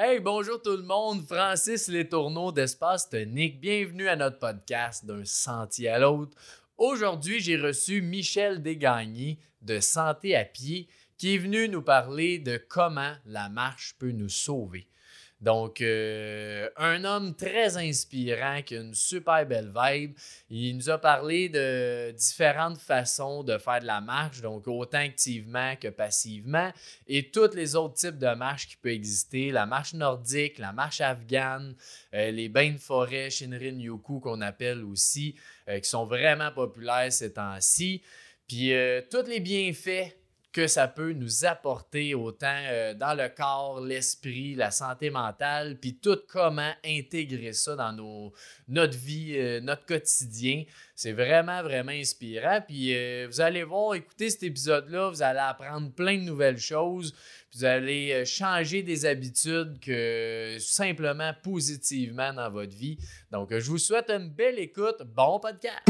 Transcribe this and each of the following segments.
Hey, bonjour tout le monde, Francis Letourneau d'Espace Tonique. Bienvenue à notre podcast d'un sentier à l'autre. Aujourd'hui, j'ai reçu Michel Desgagnés de Santé à pied qui est venu nous parler de comment la marche peut nous sauver. Donc, euh, un homme très inspirant qui a une super belle vibe. Il nous a parlé de différentes façons de faire de la marche, donc autant activement que passivement, et tous les autres types de marches qui peuvent exister. La marche nordique, la marche afghane, euh, les bains de forêt, Shinrin Yoku qu'on appelle aussi, euh, qui sont vraiment populaires ces temps-ci. Puis, tous les bienfaits que ça peut nous apporter autant euh, dans le corps, l'esprit, la santé mentale, puis tout comment intégrer ça dans notre vie, euh, notre quotidien. C'est vraiment, vraiment inspirant. Puis euh, vous allez voir, écoutez cet épisode-là, vous allez apprendre plein de nouvelles choses. Vous allez changer des habitudes que simplement positivement dans votre vie. Donc, je vous souhaite une belle écoute. Bon podcast!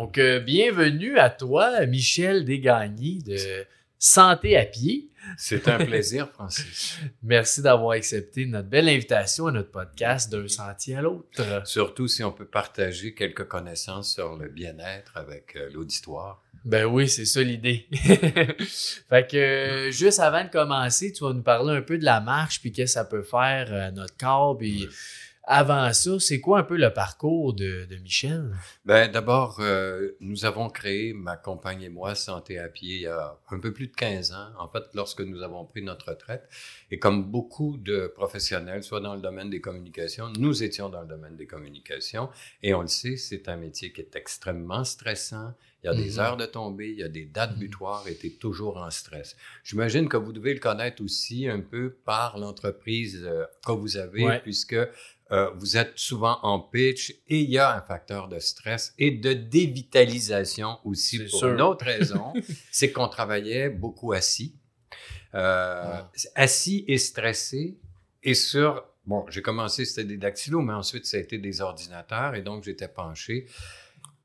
Donc, euh, bienvenue à toi, Michel Desgagnés de Santé à pied. C'est un plaisir, Francis. Merci d'avoir accepté notre belle invitation à notre podcast d'un sentier à l'autre. Surtout si on peut partager quelques connaissances sur le bien-être avec euh, l'auditoire. Ben oui, c'est ça l'idée. fait que euh, juste avant de commencer, tu vas nous parler un peu de la marche puis qu'est-ce que ça peut faire à notre corps puis avant ça, c'est quoi un peu le parcours de, Michel? Ben, d'abord, euh, nous avons créé, ma compagne et moi, Santé à pied, il y a un peu plus de 15 ans, en fait, lorsque nous avons pris notre retraite. Et comme beaucoup de professionnels, soit dans le domaine des communications, nous étions dans le domaine des communications. Et on le sait, c'est un métier qui est extrêmement stressant. Il y a des mhm. heures de tombée, il y a des dates mhm. butoirs et tu es toujours en stress. J'imagine que vous devez le connaître aussi un peu par l'entreprise euh, que vous avez, puisque euh, vous êtes souvent en pitch et il y a un facteur de stress et de dévitalisation aussi pour une autre raison, c'est qu'on travaillait beaucoup assis, euh, ah. assis et stressé et sur bon, j'ai commencé c'était des dactylos, mais ensuite ça a été des ordinateurs et donc j'étais penché.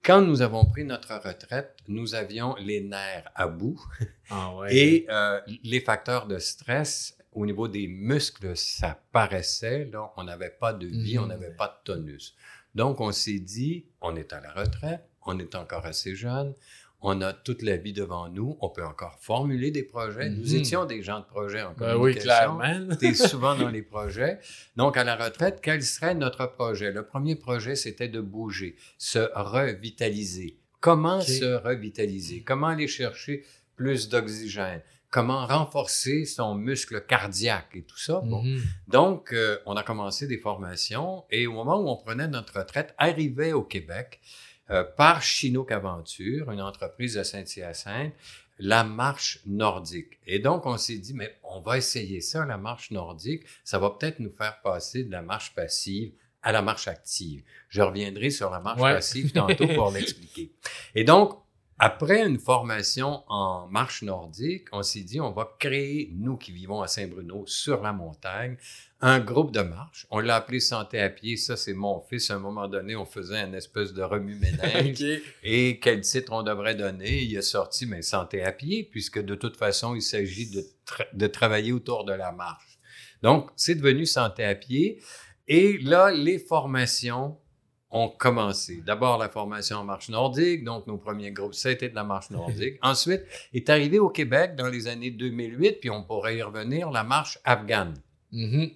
Quand nous avons pris notre retraite, nous avions les nerfs à bout. Ah et euh, les facteurs de stress au niveau des muscles, ça paraissait, là, on n'avait pas de vie, on mm. n'avait pas de tonus. Donc, on s'est dit, on est à la retraite, on est encore assez jeune, on a toute la vie devant nous, on peut encore formuler des projets. Nous mm-hmm. étions des gens de projet en communication. Ben oui, clairement. Tu es souvent dans les projets. Donc, à la retraite, quel serait notre projet? Le premier projet, c'était de bouger, se revitaliser. Comment se revitaliser? Comment aller chercher plus d'oxygène? Comment renforcer son muscle cardiaque et tout ça. Bon. Mhm. Donc, euh, on a commencé des formations et au moment où on prenait notre retraite, arrivait au Québec euh, par Chinook Aventure, une entreprise de Saint-Hyacinthe, la marche nordique. Et donc, on s'est dit, mais on va essayer ça, la marche nordique. Ça va peut-être nous faire passer de la marche passive à la marche active. Je reviendrai sur la marche passive tantôt pour l'expliquer. Et donc, après une formation en marche nordique, on s'est dit, on va créer, nous qui vivons à Saint-Bruno, sur la montagne, un groupe de marche. On l'a appelé Santé à pied. Ça, c'est mon fils. À un moment donné, on faisait un espèce de remue-ménage. Et quel titre on devrait donner? Il est sorti, mais Santé à pied, puisque de toute façon, il s'agit de, de travailler autour de la marche. Donc, c'est devenu Santé à pied. Et là, les formations ont commencé. D'abord la formation en marche nordique, donc nos premiers groupes, c'était de la marche nordique. Ensuite, est arrivé au Québec dans les années 2008, puis on pourrait y revenir, la marche afghane. Mm-hmm.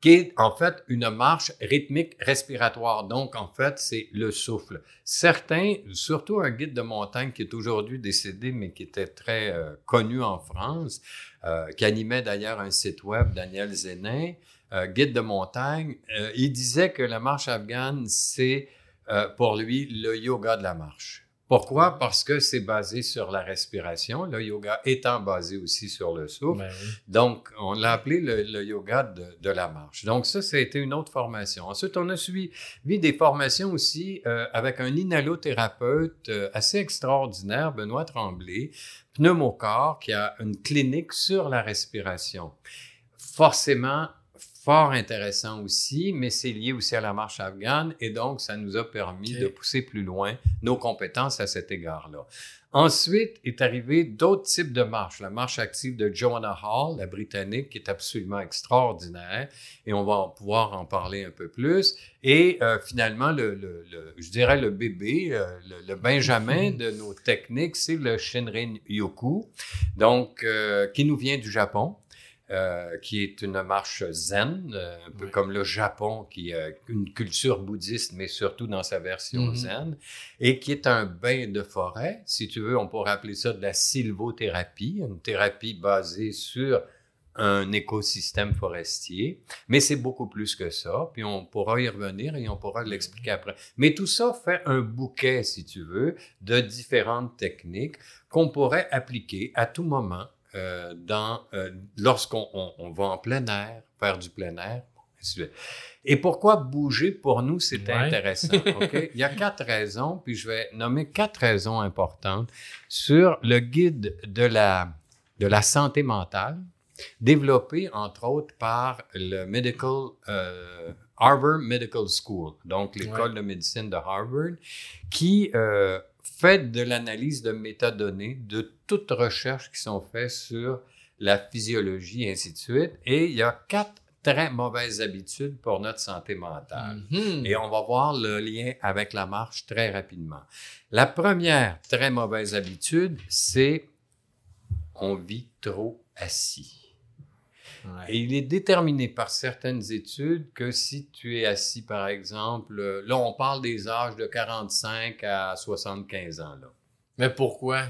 qui est en fait une marche rythmique respiratoire. Donc, en fait, c'est le souffle. Certains, surtout un guide de montagne qui est aujourd'hui décédé, mais qui était très euh, connu en France, euh, qui animait d'ailleurs un site web, Daniel Zénin, euh, guide de montagne, euh, il disait que la marche afghane, c'est euh, pour lui le yoga de la marche. Pourquoi? Parce que c'est basé sur la respiration, le yoga étant basé aussi sur le souffle. Ben Donc, on l'a appelé le, yoga de, de, la marche. Donc, ça, ça a été une autre formation. Ensuite, on a suivi des formations aussi avec un inhalothérapeute assez extraordinaire, Benoît Tremblay, pneumocorps, qui a une clinique sur la respiration forcément fort intéressant aussi, mais c'est lié aussi à la marche afghane et donc ça nous a permis de pousser plus loin nos compétences à cet égard-là. Ensuite est arrivé d'autres types de marches. La marche active de Joanna Hall, la britannique, qui est absolument extraordinaire, et on va pouvoir en parler un peu plus. Et euh, finalement, le, le- le- je dirais le bébé, euh, le, le benjamin de nos techniques, c'est le Shinrin Yoku, donc euh, qui nous vient du Japon. Euh, qui est une marche zen, euh, un peu comme le Japon, qui a une culture bouddhiste, mais surtout dans sa version Mhm. zen et qui est un bain de forêt. Si tu veux, on pourrait appeler ça de la sylvothérapie, une thérapie basée sur un écosystème forestier, mais c'est beaucoup plus que ça, puis on pourra y revenir et on pourra l'expliquer après. Mais tout ça fait un bouquet, si tu veux, de différentes techniques qu'on pourrait appliquer à tout moment euh, dans euh, lorsqu'on on- on va en plein air, faire du plein air. Et pourquoi bouger pour nous, Ouais. intéressant. Il y a quatre raisons, puis je vais nommer quatre raisons importantes sur le guide de la, de la santé mentale, développé entre autres par le Medical euh, Harvard Medical School, donc l'école de médecine de Harvard, qui euh, fait de l'analyse de métadonnées de toutes recherches qui sont faites sur la physiologie et ainsi de suite. Et il y a quatre très mauvaises habitudes pour notre santé mentale. Mhm. Et on va voir le lien avec la marche très rapidement. La première très mauvaise habitude, c'est on vit trop assis. Ouais. Et il est déterminé par certaines études que si tu es assis, par exemple, euh, là, on parle des âges de 45 à 75 ans. Là. Mais pourquoi?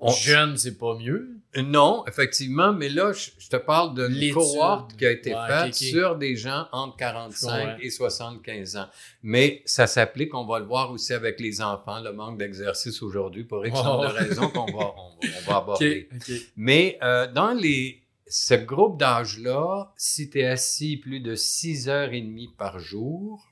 On- Jeune, c'est pas mieux? Non, effectivement, mais là, je, te parle d'une cohorte qui a été Ouais, faite sur des gens entre Je 45 comprends. et 75 ans. Mais ça s'applique, on va le voir aussi avec les enfants, le manque d'exercice aujourd'hui pour X nombre de Oh. raisons qu'on va, on, on va aborder. Mais euh, dans les, ce groupe d'âge-là, si tu es assis plus de 6 heures et demie par jour,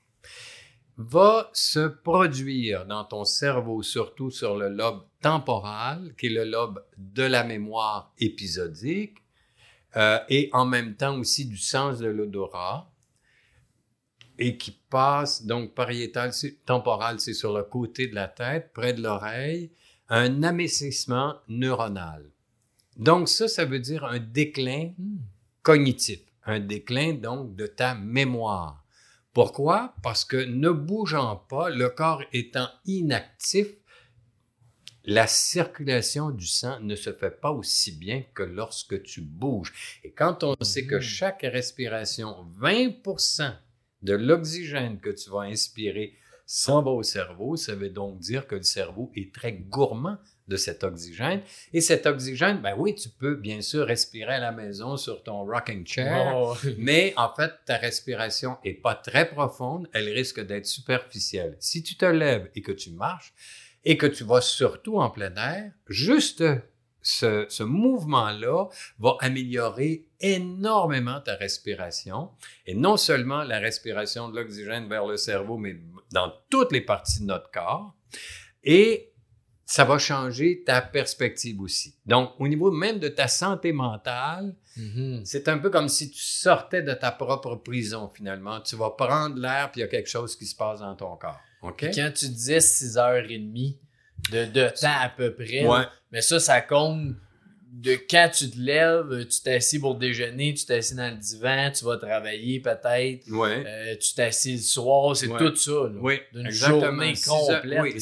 va se produire dans ton cerveau, surtout sur le lobe temporal, qui est le lobe de la mémoire épisodique, euh, et en même temps aussi du sens de l'odorat, et qui passe, donc pariétal, temporal, c'est sur le côté de la tête, près de l'oreille, un amincissement neuronal. Donc ça, ça veut dire un déclin cognitif, un déclin donc de ta mémoire. Pourquoi? Parce que ne bougeant pas, le corps étant inactif, la circulation du sang ne se fait pas aussi bien que lorsque tu bouges. Et quand on sait que Mhm. chaque respiration, 20% de l'oxygène que tu vas inspirer s'en va au cerveau, ça veut donc dire que le cerveau est très gourmand de cet oxygène. Et cet oxygène, ben oui, tu peux bien sûr respirer à la maison sur ton rocking chair, Oh. mais en fait, ta respiration est pas très profonde, elle risque d'être superficielle. Si tu te lèves et que tu marches et que tu vas surtout en plein air, juste ce, ce mouvement-là va améliorer énormément ta respiration. Et non seulement la respiration de l'oxygène vers le cerveau, mais dans toutes les parties de notre corps. Et ça va changer ta perspective aussi. Donc, au niveau même de ta santé mentale, Mhm. c'est un peu comme si tu sortais de ta propre prison, finalement. Tu vas prendre l'air, puis il y a quelque chose qui se passe dans ton corps. Quand tu disais 6h30 de, de temps à peu près, Ouais. mais ça, ça compte de quand tu te lèves, tu t'assis pour déjeuner, tu t'assis dans le divan, tu vas travailler peut-être, Ouais. euh, tu t'assis le soir, c'est Ouais. tout ça. là. oui, D'une exactement. journée Six heures- complète. oui,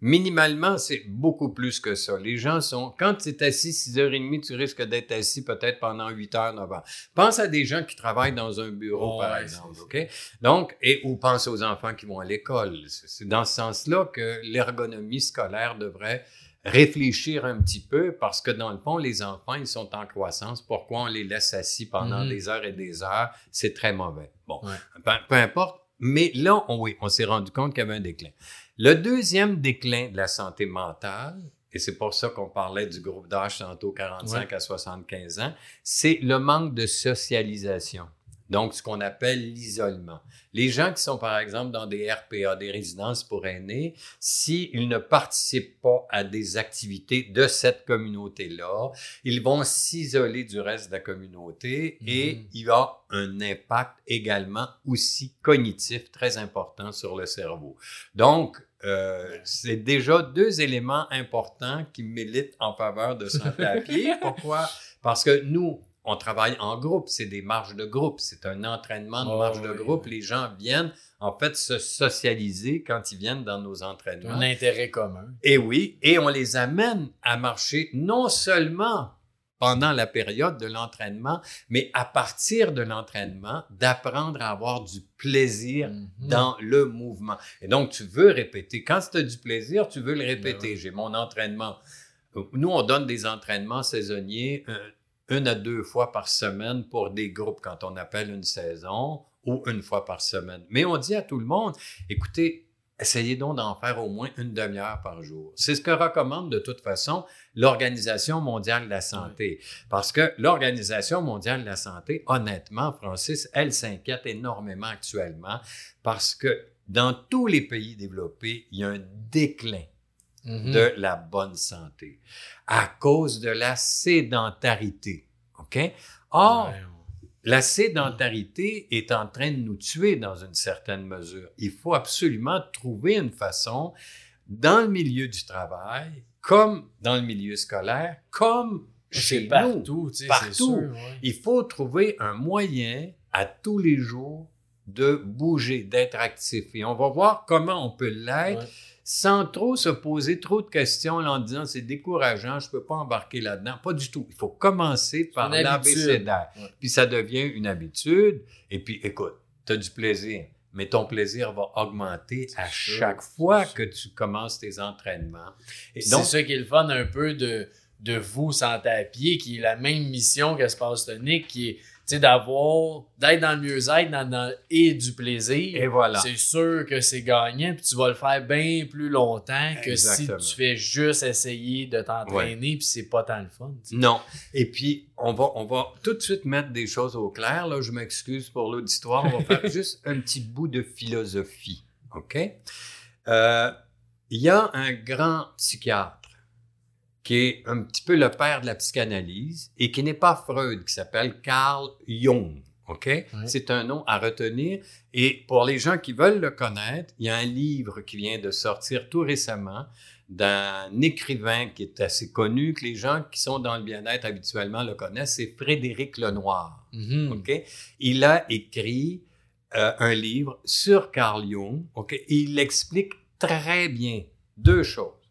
Minimalement, c'est beaucoup plus que ça. Les gens sont... Quand tu es assis 6 heures et demie, tu risques d'être assis peut-être pendant 8 heures, 9 heures. Pense à des gens qui travaillent dans un bureau, Oh, par exemple, OK? Donc, et ou pense aux enfants qui vont à l'école. C'est dans ce sens-là que l'ergonomie scolaire devrait réfléchir un petit peu parce que dans le fond, les enfants, ils sont en croissance. Pourquoi on les laisse assis pendant Mhm. des heures et des heures? C'est très mauvais. Bon, Ouais. peu, peu importe. Mais là, on, oui, on s'est rendu compte qu'il y avait un déclin. Le deuxième déclin de la santé mentale, et c'est pour ça qu'on parlait du groupe d'âge tantôt 45 à 75 ans, c'est le manque de socialisation. Donc ce qu'on appelle l'isolement. Les gens qui sont par exemple dans des RPA, des résidences pour aînés, s'ils ne participent pas à des activités de cette communauté-là, ils vont s'isoler du reste de la communauté et Mhm. il y a un impact également aussi cognitif très important sur le cerveau. Donc, euh, c'est déjà deux éléments importants qui militent en faveur de santé à pied. Pourquoi? Parce que nous, on travaille en groupe, c'est des marches de groupe, c'est un entraînement de Oh, marche de groupe. oui. Les gens viennent en fait se socialiser quand ils viennent dans nos entraînements. Un intérêt commun. Et oui, et on les amène à marcher non seulement pendant la période de l'entraînement, mais à partir de l'entraînement, d'apprendre à avoir du plaisir Mhm. dans le mouvement. Et donc, tu veux répéter. Quand tu as du plaisir, tu veux le répéter. Ben oui. J'ai mon entraînement. Nous, on donne des entraînements saisonniers euh, une à deux fois par semaine pour des groupes quand on appelle une saison ou une fois par semaine. Mais on dit à tout le monde, écoutez, essayez donc d'en faire au moins une demi-heure par jour. C'est ce que recommande de toute façon l'Organisation mondiale de la santé. Parce que l'Organisation mondiale de la santé, honnêtement, Francis, elle s'inquiète énormément actuellement parce que dans tous les pays développés, il y a un déclin Mhm. de la bonne santé à cause de la sédentarité. OK? Or, Ouais, la sédentarité est en train de nous tuer dans une certaine mesure. Il faut absolument trouver une façon, dans le milieu du travail, comme dans le milieu scolaire, comme chez nous, partout, tu sais, c'est Partout. sûr, ouais. il faut trouver un moyen à tous les jours de bouger, d'être actif. Et on va voir comment on peut l'être Ouais. Sans trop se poser trop de questions en disant c'est décourageant, je peux pas embarquer là-dedans. Pas du tout. Il faut commencer par l'abécédaire. Ouais. Puis ça devient une habitude. Et puis, écoute, tu as du plaisir. Mais ton plaisir va augmenter à sûr, chaque fois que tu commences tes entraînements. Et C'est ça qui est le fun un peu de, de vous, Santé à pied, qui est la même mission qu'Espace Tonique, qui est sais, d'avoir, d'être dans le mieux-être dans, dans- et du plaisir. et voilà. C'est sûr que c'est gagnant, puis tu vas le faire bien plus longtemps que Exactement. si tu fais juste essayer de t'entraîner, puis c'est pas tant le fun. Non. Et puis, on va, on va tout de suite mettre des choses au clair. Là, je m'excuse pour l'auditoire. On va faire juste un petit bout de philosophie. OK? Euh, Il y a un grand psychiatre qui est un petit peu le père de la psychanalyse et qui n'est pas Freud, qui s'appelle Carl Jung. OK? C'est un nom à retenir. Et pour les gens qui veulent le connaître, il y a un livre qui vient de sortir tout récemment d'un écrivain qui est assez connu, que les gens qui sont dans le bien-être habituellement le connaissent, c'est Frédéric Lenoir. Mhm. OK? Il a écrit euh, un livre sur Carl Jung. OK? Et il explique très bien deux choses.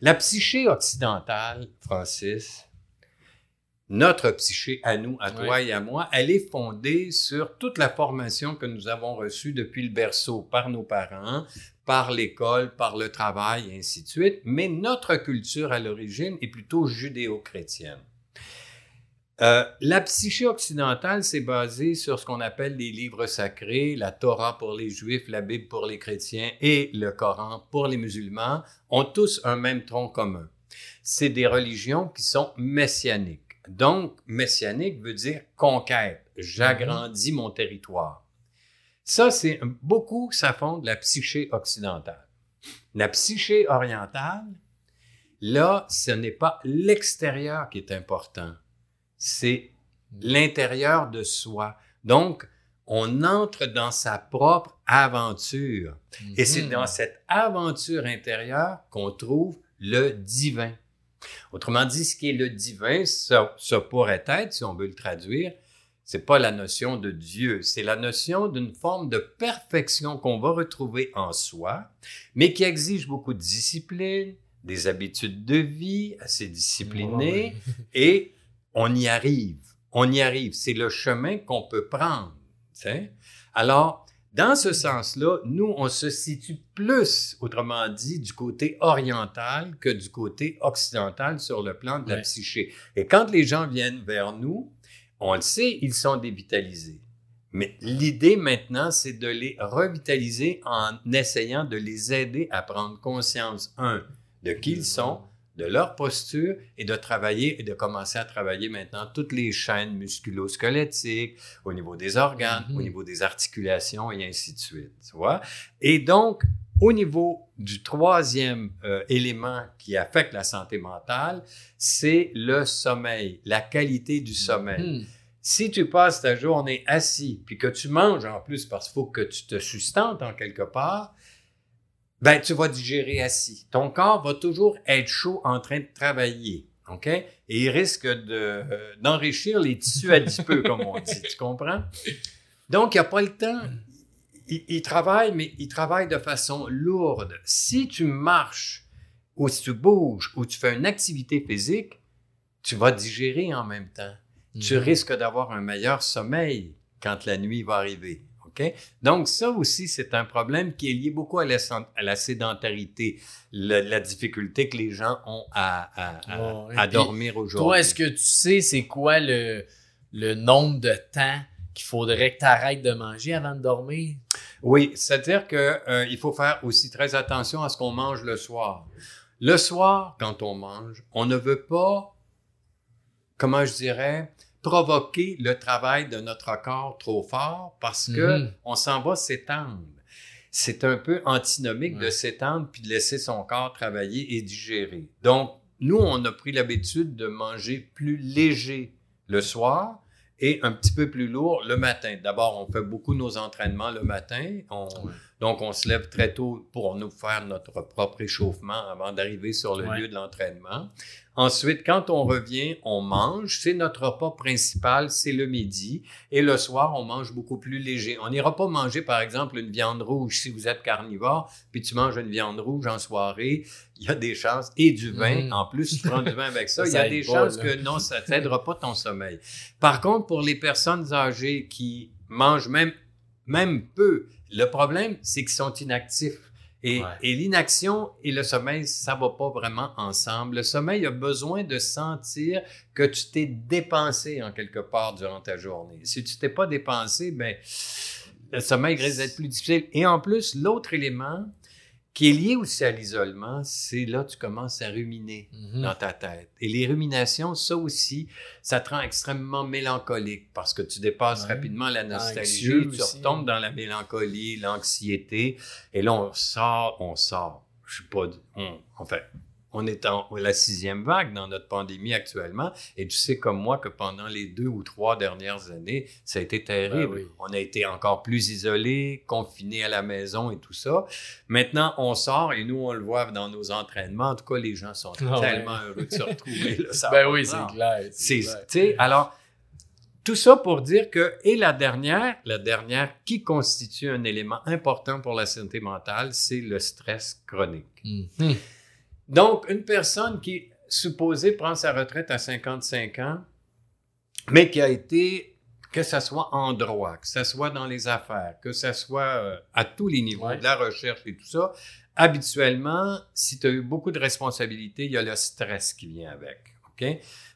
La psyché occidentale, Francis, notre psyché à nous, à toi et à moi, elle est fondée sur toute la formation que nous avons reçue depuis le berceau par nos parents, par l'école, par le travail, et ainsi de suite. Mais notre culture à l'origine est plutôt judéo-chrétienne. Euh, la psyché occidentale s'est basée sur ce qu'on appelle les livres sacrés, la Torah pour les Juifs, la Bible pour les chrétiens et le Coran pour les musulmans, ont tous un même tronc commun. C'est des religions qui sont messianiques. Donc, messianique veut dire conquête. J'agrandis mon territoire. Ça, c'est beaucoup, ça fonde la psyché occidentale. La psyché orientale, là, ce n'est pas l'extérieur qui est important, c'est l'intérieur de soi. Donc, on entre dans sa propre aventure. Et c'est Mhm. dans cette aventure intérieure qu'on trouve le divin. Autrement dit, ce qui est le divin, ça, ça pourrait être, si on veut le traduire, c'est pas la notion de Dieu, c'est la notion d'une forme de perfection qu'on va retrouver en soi, mais qui exige beaucoup de discipline, des habitudes de vie assez disciplinées, et on y arrive. On y arrive. C'est le chemin qu'on peut prendre. Alors, dans ce sens-là, nous, on se situe plus, autrement dit, du côté oriental que du côté occidental sur le plan de la Ouais. psyché. Et quand les gens viennent vers nous, on le sait, ils sont dévitalisés. Mais l'idée maintenant, c'est de les revitaliser en essayant de les aider à prendre conscience, un, de qui ils sont, de leur posture et de travailler et de commencer à travailler maintenant toutes les chaînes musculo-squelettiques au niveau des organes, au Mhm. niveau des articulations et ainsi de suite. Tu vois? Et donc, au niveau du troisième euh, élément qui affecte la santé mentale, c'est le sommeil, la qualité du sommeil. Hmm. Si tu passes ta journée assis, puis que tu manges en plus parce qu'il faut que tu te sustentes en quelque part, ben tu vas digérer assis. Ton corps va toujours être chaud en train de travailler. OK? Et il risque de, euh, d'enrichir les tissus adipeux, comme on dit. Tu comprends? Donc, il n'y a pas le temps. Il, il travaille, mais il travaille de façon lourde. Si tu marches, ou si tu bouges, ou tu fais une activité physique, tu vas digérer en même temps tu Mhm. risques d'avoir un meilleur sommeil quand la nuit va arriver. Donc, ça aussi, c'est un problème qui est lié beaucoup à la, sen- à la sédentarité, la difficulté que les gens ont à, à- à- Ouais, à puis dormir aujourd'hui. Toi, est-ce que tu sais c'est quoi le, le nombre de temps qu'il faudrait que tu arrêtes de manger avant de dormir? Oui, c'est-à-dire que euh, faut faire aussi très attention à ce qu'on mange le soir. Le soir, quand on mange, on ne veut pas, comment je dirais, provoquer le travail de notre corps trop fort parce que Mhm. on s'en va s'étendre. C'est un peu antinomique de s'étendre puis de laisser son corps travailler et digérer. Donc, nous, on a pris l'habitude de manger plus léger le soir et un petit peu plus lourd le matin. D'abord, on fait beaucoup nos entraînements le matin. On- Ouais. Donc, on se lève très tôt pour nous faire notre propre échauffement avant d'arriver sur le Ouais. lieu de l'entraînement. Ensuite, quand on revient, on mange. C'est notre repas principal, c'est le midi. Et le soir, on mange beaucoup plus léger. On n'ira pas manger, par exemple, une viande rouge si vous êtes carnivore, puis tu manges une viande rouge en soirée. Il y a des chances. Et du vin, Mhm. en plus, tu prends du vin avec ça. Ça, il y a des chances que non, ça t'aidera pas ton sommeil. Par contre, pour les personnes âgées qui mangent même, même peu, le problème, c'est qu'ils sont inactifs. Et, Ouais. et l'inaction et le sommeil, ça va pas vraiment ensemble. Le sommeil a besoin de sentir que tu t'es dépensé en quelque part durant ta journée. Si tu t'es pas dépensé, ben, le sommeil risque d'être plus difficile. Et en plus, l'autre élément qui est lié aussi à l'isolement, c'est là tu commences à ruminer Mhm. dans ta tête. Et les ruminations, ça aussi, ça te rend extrêmement mélancolique parce que tu dépasses Ouais. rapidement la nostalgie, tu aussi. retombes dans la mélancolie, l'anxiété, et là on sort, on sort. Je sais pas, on, enfin, on est en la sixième vague dans notre pandémie actuellement, et tu sais comme moi que pendant les deux ou trois dernières années, ça a été terrible. Ben oui. On a été encore plus isolés, confinés à la maison et tout ça. Maintenant, on sort et nous, on le voit dans nos entraînements. En tout cas, les gens sont Ah ouais. tellement heureux de se retrouver. là, ça Ben oui, c'est clair. C'est, alors, tout ça pour dire que, et la dernière, la dernière qui constitue un élément important pour la santé mentale, c'est le stress chronique. Mhm. Donc, une personne qui, supposée, prend sa retraite à 55 ans, mais qui a été, que ce soit en droit, que ce soit dans les affaires, que ce soit euh, à tous les niveaux, Ouais. de la recherche et tout ça, habituellement, si tu as eu beaucoup de responsabilités, il y a le stress qui vient avec.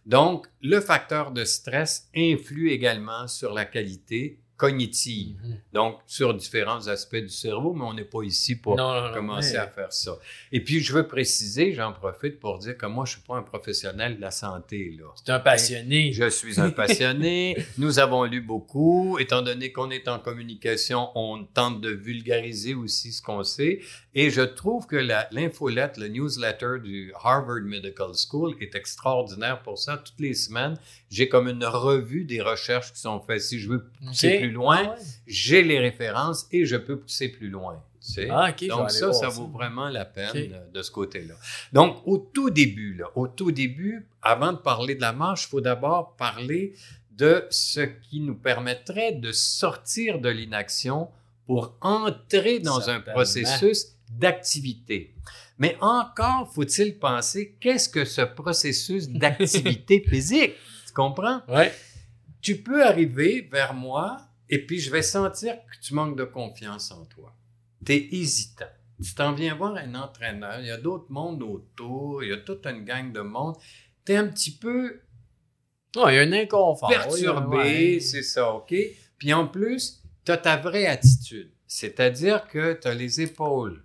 Donc, le facteur de stress influe également sur la qualité cognitive, Mhm. donc sur différents aspects du cerveau, mais on n'est pas ici pour Non, non, non, commencer mais- à faire ça. Et puis, je veux préciser, j'en profite pour dire que moi, je suis pas un professionnel de la santé. C'est un passionné. Je suis un passionné. Nous avons lu beaucoup. Étant donné qu'on est en communication, on tente de vulgariser aussi ce qu'on sait. Et je trouve que l'infolette, le newsletter du Harvard Medical School est extraordinaire pour ça. Toutes les semaines, j'ai comme une revue des recherches qui sont faites. Si je veux pousser plus loin, Ah ouais. j'ai les références et je peux pousser plus loin. tu sais. Ah, Donc ça, ça ça. vaut vraiment la peine de ce côté-là. Donc, au tout début, là, au tout début, avant de parler de la marche, il faut d'abord parler de ce qui nous permettrait de sortir de l'inaction pour entrer dans un processus d'activité. Mais encore faut-il penser, qu'est-ce que ce processus d'activité physique? Tu comprends? Ouais. tu peux arriver vers moi et puis je vais sentir que tu manques de confiance en toi. Tu es hésitant. Tu t'en viens voir un entraîneur, il y a d'autres mondes autour, il y a toute une gang de monde. Tu es un petit peu Non, il y a un inconfort. perturbé, ouais. c'est ça, OK? Puis en plus, tu as ta vraie attitude. C'est-à-dire que tu as les épaules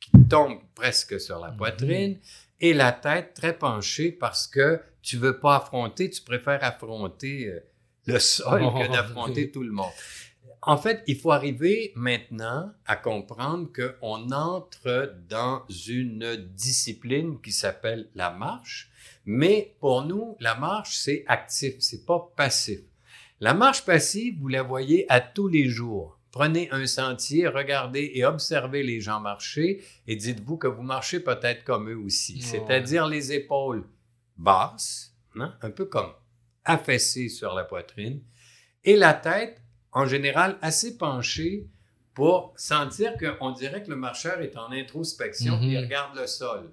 qui tombent presque sur la Mhm. poitrine et la tête très penchée parce que tu veux pas affronter, tu préfères affronter euh, le sol que d'affronter tout le monde. En fait, il faut arriver maintenant à comprendre qu'on entre dans une discipline qui s'appelle la marche, mais pour nous, la marche, c'est actif, c'est pas passif. La marche passive, vous la voyez à tous les jours. Prenez un sentier, regardez et observez les gens marcher et dites-vous que vous marchez peut-être comme eux aussi, c'est-à-dire les épaules basses, hein, un peu comme affaissées sur la poitrine, et la tête en général assez penchée pour sentir qu'on dirait que le marcheur est en introspection et il mhm. regarde le sol.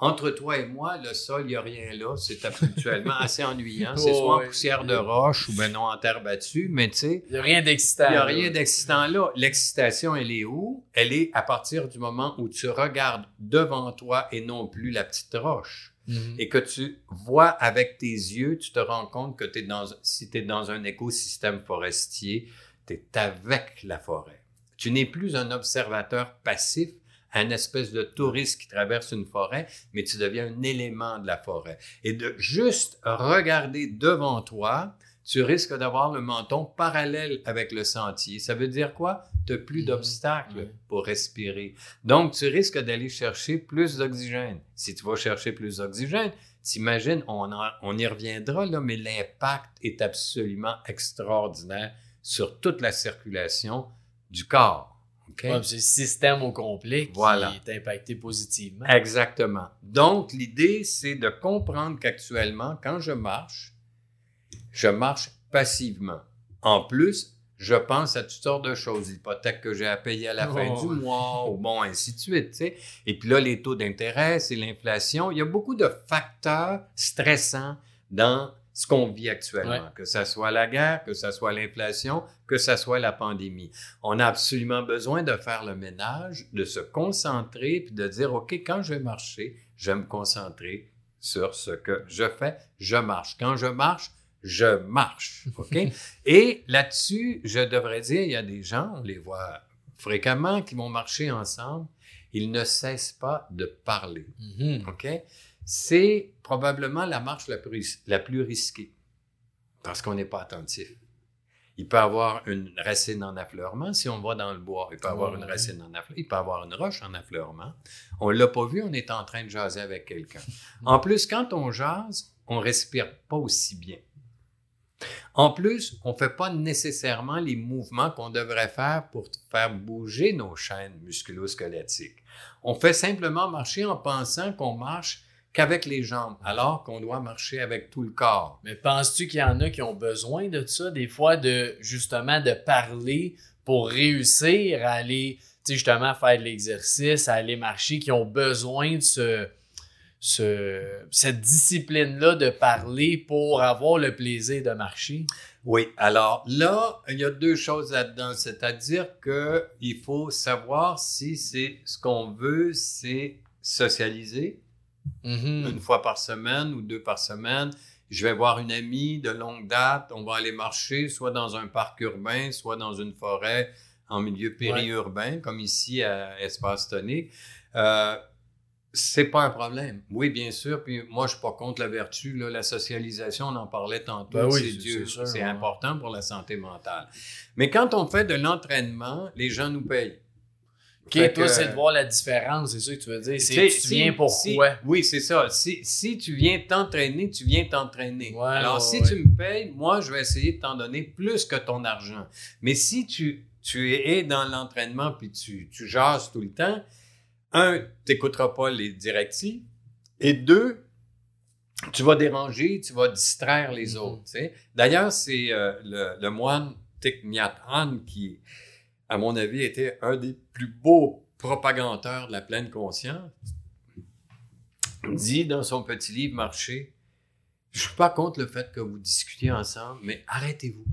Entre toi et moi, le sol, il n'y a rien là. C'est habituellement assez ennuyant. C'est soit en poussière de roche ou ben non en terre battue, mais tu sais. Il n'y a rien d'excitant. Il n'y a rien d'excitant là. L'excitation, elle est où? Elle est à partir du moment où tu regardes devant toi et non plus la petite roche. Mhm. Et que tu vois avec tes yeux, tu te rends compte que dans, si tu es dans un écosystème forestier, tu es avec la forêt. Tu n'es plus un observateur passif, un espèce de touriste qui traverse une forêt, mais tu deviens un élément de la forêt. Et de juste regarder devant toi, tu risques d'avoir le menton parallèle avec le sentier. Ça veut dire quoi? Tu n'as plus mhm. d'obstacles pour respirer. Donc, tu risques d'aller chercher plus d'oxygène. Si tu vas chercher plus d'oxygène, t'imagines, on, on y reviendra, là, mais l'impact est absolument extraordinaire sur toute la circulation du corps c'est le système au complet qui est impacté positivement. Exactement. Donc, l'idée, c'est de comprendre qu'actuellement, quand je marche, je marche passivement. En plus, je pense à toutes sortes de choses. L'hypothèque que j'ai à payer à la fin du mois, ou bon, ainsi de suite. Et puis là, les taux d'intérêt, c'est l'inflation. Il y a beaucoup de facteurs stressants dans ce qu'on vit actuellement, que ce soit la guerre, que ce soit l'inflation, que ce soit la pandémie. On a absolument besoin de faire le ménage, de se concentrer, puis de dire, OK, quand je vais marcher, je vais me concentrer sur ce que je fais. Je marche. Quand je marche, je marche. OK? Et là-dessus, je devrais dire, il y a des gens, on les voit fréquemment, qui vont marcher ensemble. Ils ne cessent pas de parler. Mm-hmm. OK? c'est probablement la marche la plus, la plus risquée parce qu'on n'est pas attentif. Il peut avoir une racine en affleurement si on va dans le bois. Il peut avoir une racine en affleurement. Il peut avoir une roche en affleurement. On l'a pas vu, on est en train de jaser avec quelqu'un. En plus, quand on jase, on respire pas aussi bien. En plus, on fait pas nécessairement les mouvements qu'on devrait faire pour faire bouger nos chaînes musculo-squelettiques. On fait simplement marcher en pensant qu'on marche qu'avec les jambes, alors qu'on doit marcher avec tout le corps. Mais penses-tu qu'il y en a qui ont besoin de ça, des fois, de justement de parler pour réussir à aller, justement, faire de l'exercice, à aller marcher, qui ont besoin de ce, ce cette discipline-là de parler pour avoir le plaisir de marcher? Oui, alors là, il y a deux choses là-dedans, c'est-à-dire qu'il faut savoir si c'est ce qu'on veut, c'est socialiser, Mm-hmm. une fois par semaine ou deux par semaine. Je vais voir une amie de longue date, on va aller marcher soit dans un parc urbain, soit dans une forêt en milieu périurbain, comme ici à Espace Tonique. Euh, c'est pas un problème. Oui, bien sûr. Puis moi, je suis pas contre la vertu. Là, la socialisation, on en parlait tantôt. Ben c'est Dieu. C'est important pour la santé mentale. Mais quand on fait de l'entraînement, les gens nous payent. OK, toi, c'est de voir la différence, c'est ça que tu veux dire? C'est tu viens pourquoi. oui, c'est ça. Si, si, tu viens t'entraîner, tu viens t'entraîner. Alors, si tu me payes, moi, je vais essayer de t'en donner plus que ton argent. Mais si tu, tu es dans l'entraînement puis tu, tu jases tout le temps, un, tu n'écouteras pas les directives. Et deux, tu vas déranger, tu vas distraire les mm-hmm. autres. D'ailleurs, c'est euh, le, le, moine Thich Nhat Hanh qui à mon avis, était un des plus beaux propagandeurs de la pleine conscience, dit dans son petit livre Marché, je suis pas contre le fait que vous discutiez ensemble, mais arrêtez-vous.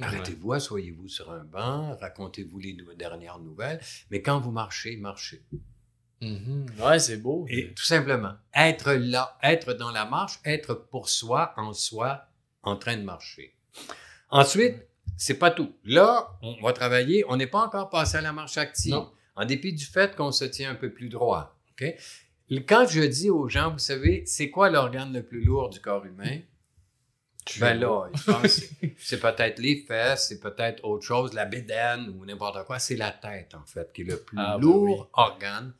Arrêtez-vous, asseyez-vous sur un banc, racontez-vous les dernières nouvelles, mais quand vous marchez, marchez. Mm-hmm. Ouais, c'est beau. Et tout simplement, être là, être dans la marche, être pour soi, en soi, en train de marcher. Ensuite, c'est pas tout. Là, on va travailler. On n'est pas encore passé à la marche active. En dépit du fait qu'on se tient un peu plus droit. quand je dis aux gens, vous savez, c'est quoi l'organe le plus lourd du corps humain? Ben là, c'est peut-être les fesses, c'est peut-être autre chose, la bédaine ou n'importe quoi. C'est la tête, en fait, qui est le plus Ah, ben lourd organe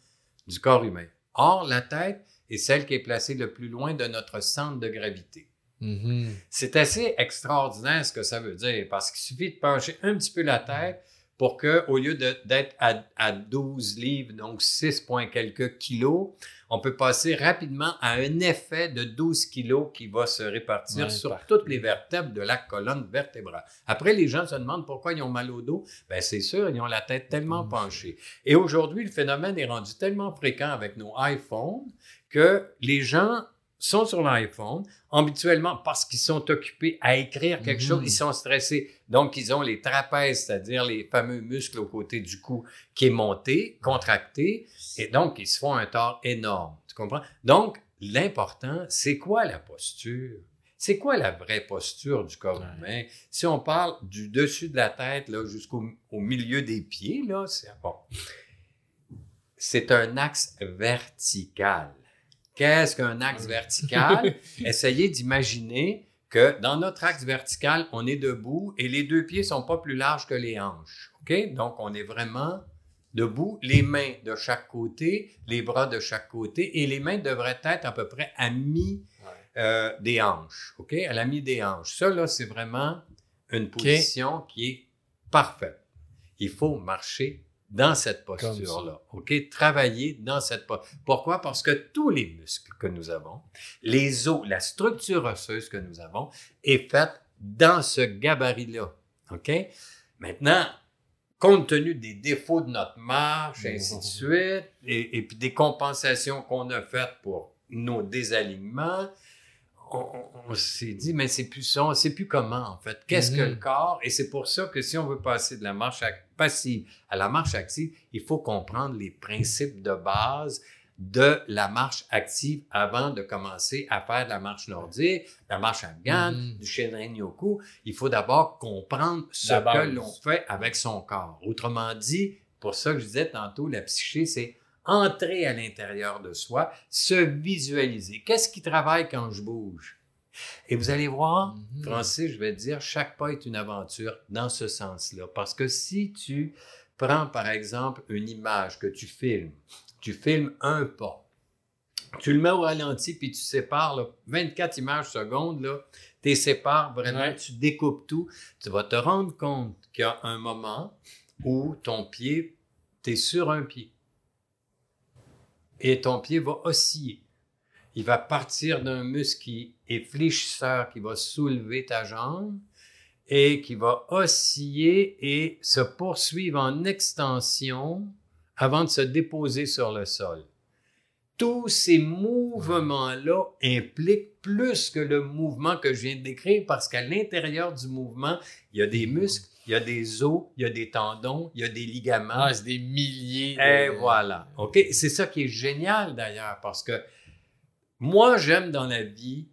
du corps humain. Or, la tête est celle qui est placée le plus loin de notre centre de gravité. Mhm. C'est assez extraordinaire ce que ça veut dire, parce qu'il suffit de pencher un petit peu la tête pour que, au lieu d'être à, à 12 livres, donc 6 points quelques kilos, on peut passer rapidement à un effet de 12 kilos qui va se répartir sur partout. toutes les vertèbres de la colonne vertébrale. Après, les gens se demandent pourquoi ils ont mal au dos. Ben, c'est sûr, ils ont la tête tellement penchée. Et aujourd'hui, le phénomène est rendu tellement fréquent avec nos iPhones que les gens sont sur l'iPhone habituellement parce qu'ils sont occupés à écrire quelque Mhm. chose, ils sont stressés. Donc, ils ont les trapèzes, c'est-à-dire les fameux muscles au côté du cou qui est monté, contracté, et donc ils se font un tort énorme. Tu comprends? Donc, l'important, c'est quoi la posture? C'est quoi la vraie posture du corps Ouais. humain? Si on parle du dessus de la tête jusqu'au au milieu des pieds, là, c'est bon. C'est un axe vertical. Qu'est-ce qu'un axe vertical? Essayez d'imaginer que dans notre axe vertical, on est debout et les deux pieds sont pas plus larges que les hanches. OK? Donc, on est vraiment debout, les mains de chaque côté, les bras de chaque côté et les mains devraient être à peu près à mi euh, des hanches. OK? À la mi des hanches. Ça, là, c'est vraiment une position qui est parfaite. Il faut marcher dans cette posture-là. OK? Travailler dans cette posture. Pourquoi? Parce que tous les muscles que nous avons, les os, la structure osseuse que nous avons est faite dans ce gabarit-là. OK? Maintenant, compte tenu des défauts de notre marche, ainsi de suite, et, et puis des compensations qu'on a faites pour nos désalignements, on, s'est dit, mais c'est plus ça, on sait plus comment, en fait. Qu'est-ce que Mhm. le corps? Et c'est pour ça que si on veut passer de la marche passive à la marche active, il faut comprendre les principes de base de la marche active avant de commencer à faire de la marche nordique, la marche afghane, Mhm. du Shinrin-yoku. Il faut d'abord comprendre ce que l'on fait avec son corps. Autrement dit, pour ça que je disais tantôt, la psyché, c'est entrer à l'intérieur de soi, se visualiser. Qu'est-ce qui travaille quand je bouge? Et vous allez voir, Mhm. Francis, je vais te dire, chaque pas est une aventure dans ce sens-là. Parce que si tu prends, par exemple, une image que tu filmes, tu filmes un pas, tu le mets au ralenti, puis tu sépares là, 24 images secondes, là, tu les sépares vraiment, Ouais. tu découpes tout, tu vas te rendre compte qu'il y a un moment où ton pied, tu es sur un pied. Et ton pied va osciller. Il va partir d'un muscle qui est fléchisseur, qui va soulever ta jambe et qui va osciller et se poursuivre en extension avant de se déposer sur le sol. Tous ces mouvements-là impliquent plus que le mouvement que je viens de décrire parce qu'à l'intérieur du mouvement, il y a des muscles, il y a des os, il y a des tendons, il y a des ligaments. Ah, c'est des milliers. de- Et voilà. OK? C'est ça qui est génial d'ailleurs parce que moi, j'aime dans la vie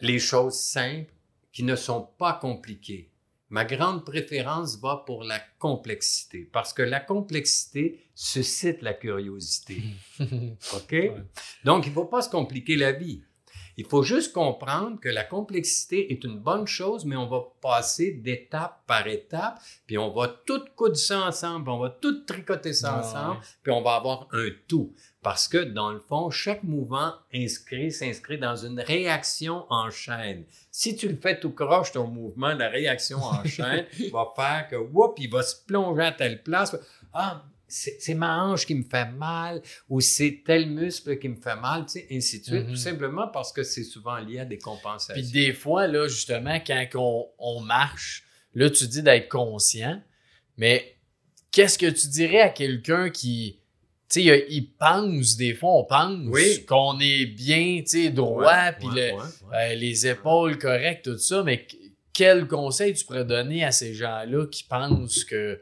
les choses simples qui ne sont pas compliquées. Ma grande préférence va pour la complexité parce que la complexité suscite la curiosité. OK? Donc, il ne faut pas se compliquer la vie. Il faut juste comprendre que la complexité est une bonne chose, mais on va passer d'étape par étape, puis on va tout coudre ça ensemble, puis on va tout tricoter ça Ah, ensemble, ouais. puis on va avoir un tout. Parce que, dans le fond, chaque mouvement inscrit s'inscrit dans une réaction en chaîne. Si tu le fais tout croche, ton mouvement, la réaction en chaîne va faire que, whoop, il va se plonger à telle place. Ah, c'est ma hanche qui me fait mal, ou c'est tel muscle qui me fait mal, tu sais, ainsi de suite, Mhm. tout simplement parce que c'est souvent lié à des compensations. Puis des fois, là, justement, quand on, on marche, là, tu dis d'être conscient, mais qu'est-ce que tu dirais à quelqu'un qui, tu sais, il pense, des fois, on pense Oui. qu'on est bien, tu sais, droit, puis ouais, le- ouais, ouais. euh, les épaules correctes, tout ça, mais qu- quel conseil tu pourrais donner à ces gens-là qui pensent que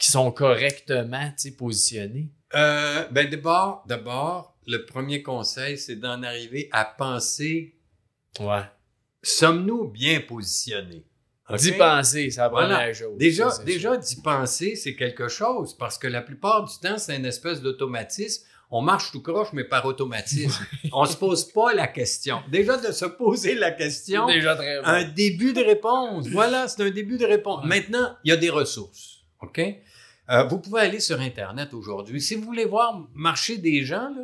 qui sont correctement, positionnés? Euh, ben d'abord, d'abord, le premier conseil, c'est d'en arriver à penser Ouais. sommes-nous bien positionnés? D'y penser, ça prend Voilà. la chose. Déjà, ça, déjà d'y penser, c'est quelque chose, parce que la plupart du temps, c'est une espèce d'automatisme. on marche tout croche, mais par automatisme. on se pose pas la question. Déjà, de se poser la question, Déjà très bon. un début de réponse. Voilà, c'est un début de réponse. Maintenant, il y a des ressources. OK? Euh, vous pouvez aller sur Internet aujourd'hui. Si vous voulez voir marcher des gens,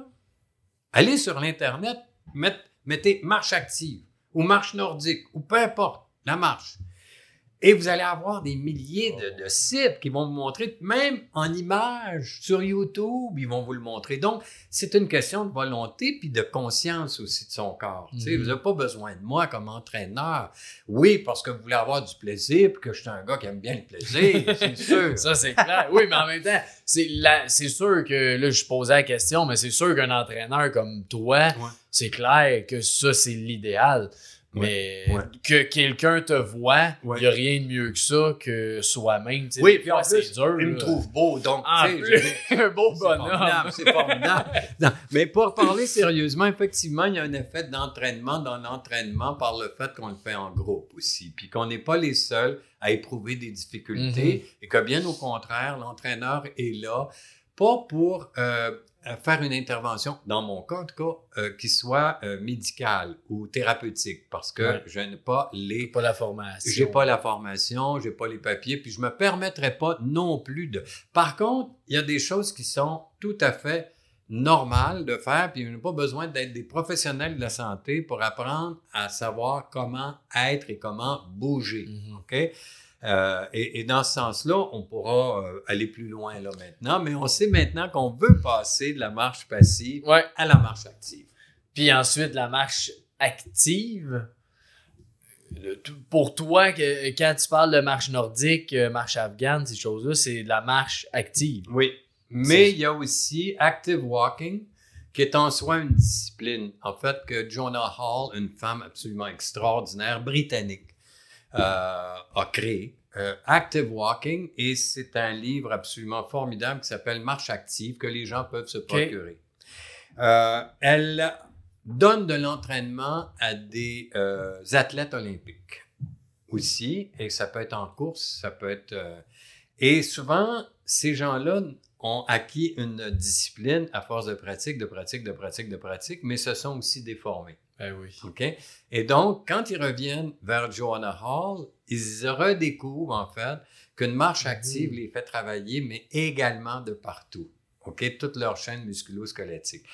allez sur l'Internet, met- mettez marche active ou marche nordique ou peu importe, la marche. Et vous allez avoir des milliers de, de sites qui vont vous montrer, même en images sur YouTube, ils vont vous le montrer. Donc, c'est une question de volonté puis de conscience aussi de son corps. Tu sais, Mhm. Vous n'avez pas besoin de moi comme entraîneur. Oui, parce que vous voulez avoir du plaisir puis que je suis un gars qui aime bien le plaisir, c'est sûr. Ça, c'est clair. Oui, mais en même temps, c'est la- c'est sûr que là, je posais la question, mais c'est sûr qu'un entraîneur comme toi, Ouais. c'est clair que ça, c'est l'idéal. Mais Ouais. que quelqu'un te voit, il Ouais. n'y a rien de mieux que ça que soi-même. Oui, puis en plus, dur. il me trouve beau, donc je- un beau bonhomme. c'est formidable. Non, mais pour parler sérieusement, effectivement, il y a un effet d'entraînement dans l'entraînement par le fait qu'on le fait en groupe aussi, puis qu'on n'est pas les seuls à éprouver des difficultés et que bien au contraire, l'entraîneur est là, pas pour euh, faire une intervention, dans mon cas en tout cas, euh, qui soit euh, médicale ou thérapeutique, parce que Ouais. je n'ai pas les Pas la formation. j'ai pas la formation, j'ai pas les papiers, puis je me permettrai pas non plus de. Par contre, il y a des choses qui sont tout à fait normales de faire, puis on n'a pas besoin d'être des professionnels de la santé pour apprendre à savoir comment être et comment bouger. Mhm. OK? Euh, et, et dans ce sens-là, on pourra euh, aller plus loin là maintenant, mais on sait maintenant qu'on veut passer de la marche passive Ouais. à la marche active. Puis ensuite, la marche active. Pour toi, que- quand tu parles de marche nordique, euh, marche afghane, ces choses-là, c'est de la marche active. Oui. Mais il y a aussi active walking, qui est en soi une discipline, en fait, que Jonah Hall, une femme absolument extraordinaire, britannique, a créé. Euh, active walking, et c'est un livre absolument formidable qui s'appelle Marche active, que les gens peuvent se procurer. Euh, elle donne de l'entraînement à des euh, athlètes olympiques aussi, et ça peut être en course, ça peut être... euh, et souvent, ces gens-là ont acquis une discipline à force de pratique, de pratique, de pratique, de pratique, mais se sont aussi déformés. Ben oui. OK? Et donc, quand ils reviennent vers Joanna Hall, ils redécouvrent en fait qu'une marche active les fait travailler, mais également de partout. OK? Toute leur chaîne musculo-squelettique.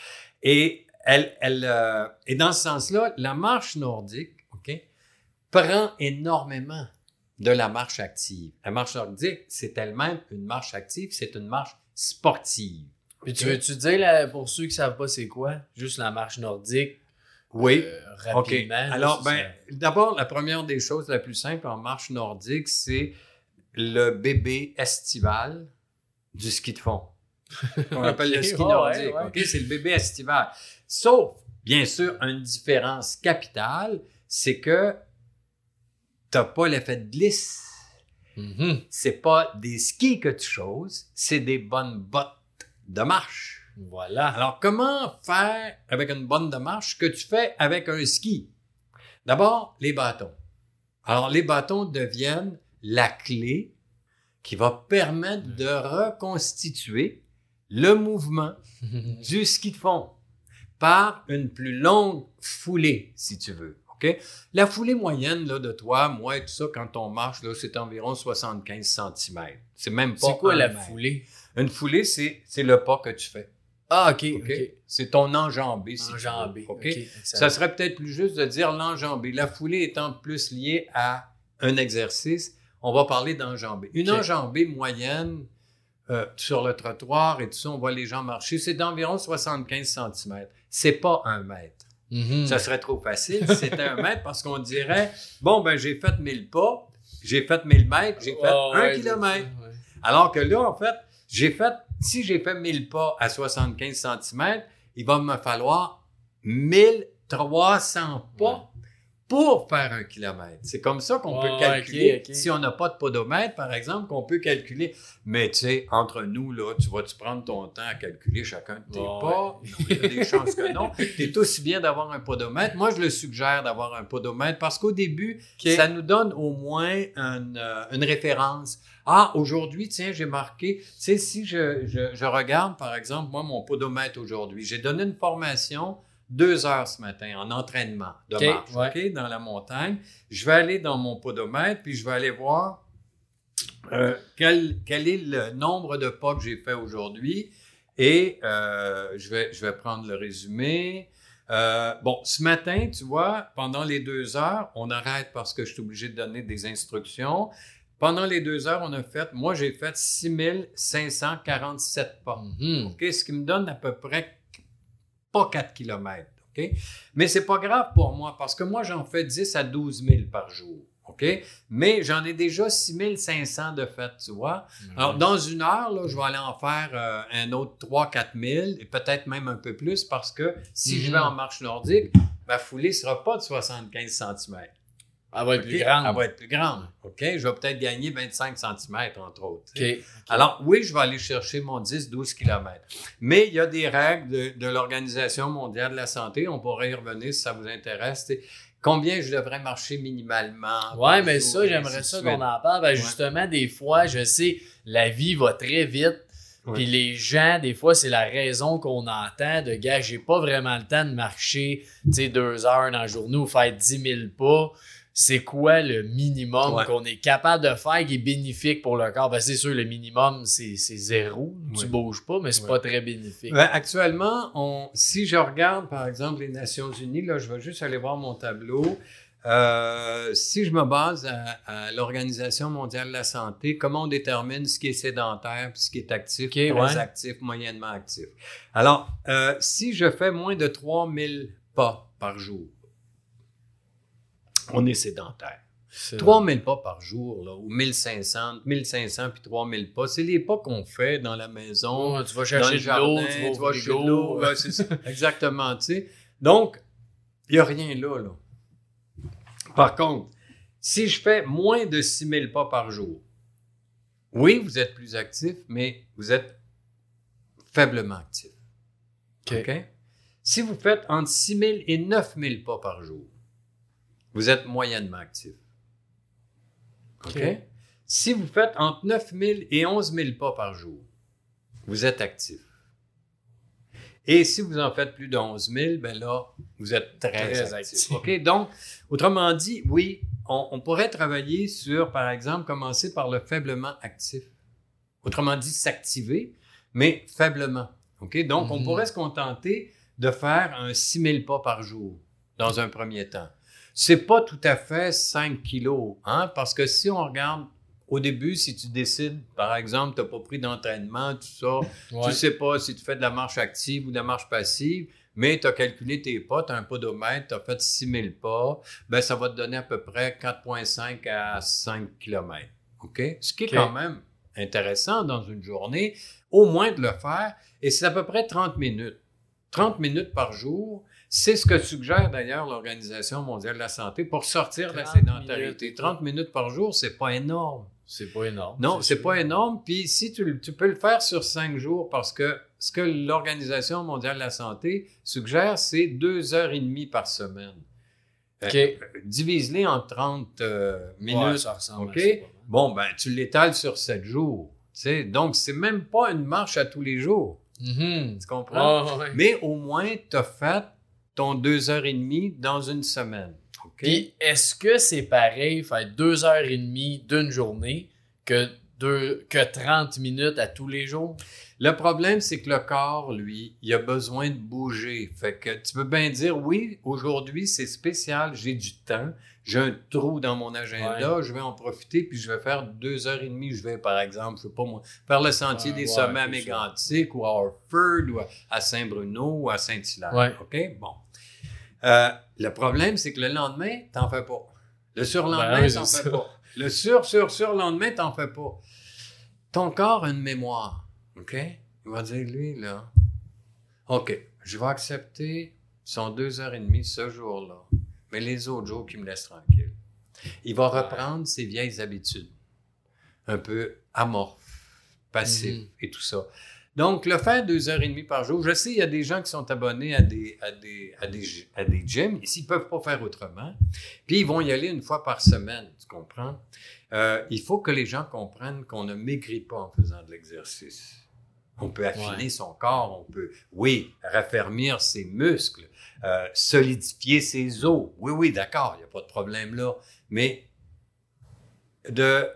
Et, elle, elle, euh, et dans ce sens-là, la marche nordique, OK, prend énormément de la marche active. La marche nordique, c'est elle-même une marche active, c'est une marche sportive. Puis tu veux-tu dire, là, pour ceux qui savent pas c'est quoi, juste la marche nordique, Oui. euh, Alors, ben, d'abord, la première des choses la plus simple en marche nordique, c'est le bébé estival du ski de fond. On appelle le ski nordique. ouais. C'est le bébé estival. Sauf, bien sûr, une différence capitale, c'est que tu n'as pas l'effet de glisse. Mhm. C'est pas des skis que tu choses, c'est des bonnes bottes de marche. Voilà. Alors, comment faire avec une bonne de marche que tu fais avec un ski? D'abord, les bâtons. Alors, les bâtons deviennent la clé qui va permettre de reconstituer le mouvement du ski de fond par une plus longue foulée, si tu veux. OK? La foulée moyenne là, de toi, moi et tout ça, quand on marche, c'est environ 75 cm. C'est même pas C'est quoi la mètre. foulée? Une foulée, c'est c'est le pas que tu fais. Ah, ok, OK? ok. C'est ton enjambé. Si tu veux. Enjambé. OK? ok, excellent. Ça serait peut-être plus juste de dire l'enjambé. La foulée étant plus liée à un exercice, on va parler d'enjambé. Une enjambée moyenne euh, sur le trottoir et tout ça, on voit les gens marcher, c'est d'environ 75 cm. C'est pas un mètre. Mhm. Ça serait trop facile si c'était un mètre parce qu'on dirait, bon, ben j'ai fait 1000 pas, j'ai fait 1000 mètres, j'ai fait Ouais, un ouais, kilomètre. ouais. Alors que là, en fait, j'ai fait, si j'ai fait 1000 pas à 75 cm, il va me falloir 1300 pas pour faire un kilomètre. C'est comme ça qu'on peut calculer. Si on n'a pas de podomètre, par exemple, qu'on peut calculer. Mais tu sais, entre nous, là, tu vas-tu prendre ton temps à calculer chacun de tes pas? Non, Il y a des chances que non. C'est aussi bien d'avoir un podomètre. Moi, je le suggère d'avoir un podomètre parce qu'au début, ça nous donne au moins une, euh, une référence. Ah, aujourd'hui, tiens, j'ai marqué, tu sais, si je, je, je regarde, par exemple, moi, mon podomètre aujourd'hui, j'ai donné une formation deux heures ce matin en entraînement de marche, ouais. OK, dans la montagne. Je vais aller dans mon podomètre, puis je vais aller voir euh, quel, quel est le nombre de pas que j'ai fait aujourd'hui. Et euh, je, vais, je vais prendre le résumé. Euh, bon, ce matin, tu vois, pendant les deux heures, on arrête parce que je suis obligé de donner des instructions. Pendant les deux heures, on a fait, moi, j'ai fait 6547 pas. Mhm. OK? Ce qui me donne à peu près pas 4 km. OK? Mais c'est pas grave pour moi parce que moi, j'en fais 10 à 12 000 par jour. OK? Mais j'en ai déjà 6 500 de fait, tu vois? Alors, dans une heure, là, je vais aller en faire euh, un autre 3-4 000 et peut-être même un peu plus parce que si je Mhm. vais en marche nordique, ma foulée ne sera pas de 75 cm. Elle va être plus grande. Elle va être plus grande. OK? Je vais peut-être gagner 25 cm, entre autres. Alors, oui, je vais aller chercher mon 10-12 km. Mais il y a des règles de, de l'Organisation mondiale de la santé. On pourrait y revenir si ça vous intéresse. Combien je devrais marcher minimalement? Par mais jour, ça, j'aimerais ça qu'on en parle. Ben, justement, des fois, je sais, la vie va très vite. Puis les gens, des fois, c'est la raison qu'on entend de gars, j'ai pas vraiment le temps de marcher, tu sais, deux heures dans la journée ou faire 10 000 pas. C'est quoi le minimum Ouais. qu'on est capable de faire qui est bénéfique pour le corps? Ben, c'est sûr, le minimum, c'est c'est zéro. Tu Ouais. bouges pas, mais c'est Ouais. pas très bénéfique. Ben, actuellement, on, si je regarde, par exemple, les Nations Unies, là, je vais juste aller voir mon tableau. Euh, si je me base à, à l'Organisation mondiale de la santé, comment on détermine ce qui est sédentaire puis ce qui est actif, Ok, très actif, moyennement actif? Alors, euh, si je fais moins de 3000 pas par jour, on est sédentaire. C'est- 3000 pas par jour, là, ou 1500, 1500 puis 3000 pas, c'est les pas qu'on fait dans la maison, tu vas dans le chercher de l'eau, jardin, tu vas au tu vas acheter de frigo. l'eau. Ouais, c'est ça. Exactement, tu sais. Donc, il n'y a rien là, là. Par contre, si je fais moins de 6000 pas par jour, oui, vous êtes plus actif, mais vous êtes faiblement actif. OK. OK? Si vous faites entre 6000 et 9000 pas par jour, vous êtes moyennement actif. OK? Si vous faites entre 9000 et 11000 pas par jour, vous êtes actif. Et si vous en faites plus de 11 000, ben là, vous êtes très, Très actif. Donc, autrement dit, oui, on, on pourrait travailler sur, par exemple, commencer par le faiblement actif. Autrement dit, s'activer, mais faiblement. OK? Donc, on Mhm. pourrait se contenter de faire un 6 000 pas par jour dans un premier temps. C'est pas tout à fait 5 kilos, hein? Parce que si on regarde au début, si tu décides, par exemple, tu n'as pas pris d'entraînement, tout ça, Ouais. tu sais pas si tu fais de la marche active ou de la marche passive, mais tu as calculé tes pas, tu as un podomètre, tu as fait 6000 pas, ben ça va te donner à peu près 4,5 à 5 km. OK? Ce qui est quand même intéressant dans une journée, au moins de le faire, et c'est à peu près 30 minutes. 30 minutes par jour, c'est ce que suggère d'ailleurs l'Organisation mondiale de la santé pour sortir de la 30 sédentarité. minutes. 30 minutes par jour, c'est pas énorme. C'est pas énorme. Non, c'est pas énorme. Puis si tu, peux le faire sur cinq jours, parce que ce que l'Organisation mondiale de la santé suggère, c'est deux heures et demie par semaine. Euh, OK. Divise-les en 30 euh, minutes. Ouais, ça ressemble OK? à ça, pas mal. Bon, ben, tu l'étales sur sept jours. Tu sais, donc, c'est même pas une marche à tous les jours. Mhm. Tu comprends? Ouais. Mais au moins, tu as fait ton deux heures et demie dans une semaine. Puis, est-ce que c'est pareil, faire deux heures et demie d'une journée que, deux, que 30 minutes à tous les jours? Le problème, c'est que le corps, lui, il a besoin de bouger. Fait que tu peux bien dire, oui, aujourd'hui, c'est spécial, j'ai du temps, j'ai un trou dans mon agenda, je vais en profiter, puis je vais faire deux heures et demie. Je vais, par exemple, je sais pas moi, faire le sentier Ouais, des ouais, sommets à. Mégantic, ou à Orford, ou à- Saint-Bruno, ou à Saint-Hilaire. Ouais. OK? Bon. Euh, le problème, c'est que le lendemain, t'en fais pas. Le surlendemain, Ben t'en fais ça. pas. Le sur, sur, surlendemain, t'en fais pas. Ton corps a une mémoire. OK? Il va dire, lui, là, OK, je vais accepter son deux heures et demie ce jour-là. mais les autres jours qui me laissent tranquille. Il va reprendre ses vieilles habitudes, un peu amorphes, passifs Mhm. et tout ça. Donc, le faire deux heures et demie par jour, je sais, il y a des gens qui sont abonnés à des, à des, à des, à des gyms, et s'ils ne peuvent pas faire autrement, puis ils vont y aller une fois par semaine, tu comprends? Euh, il faut que les gens comprennent qu'on ne maigrit pas en faisant de l'exercice. On peut affiner Ouais. son corps, on peut, oui, raffermir ses muscles, euh, solidifier ses os. Oui, oui, d'accord, il n'y a pas de problème là. Mais de,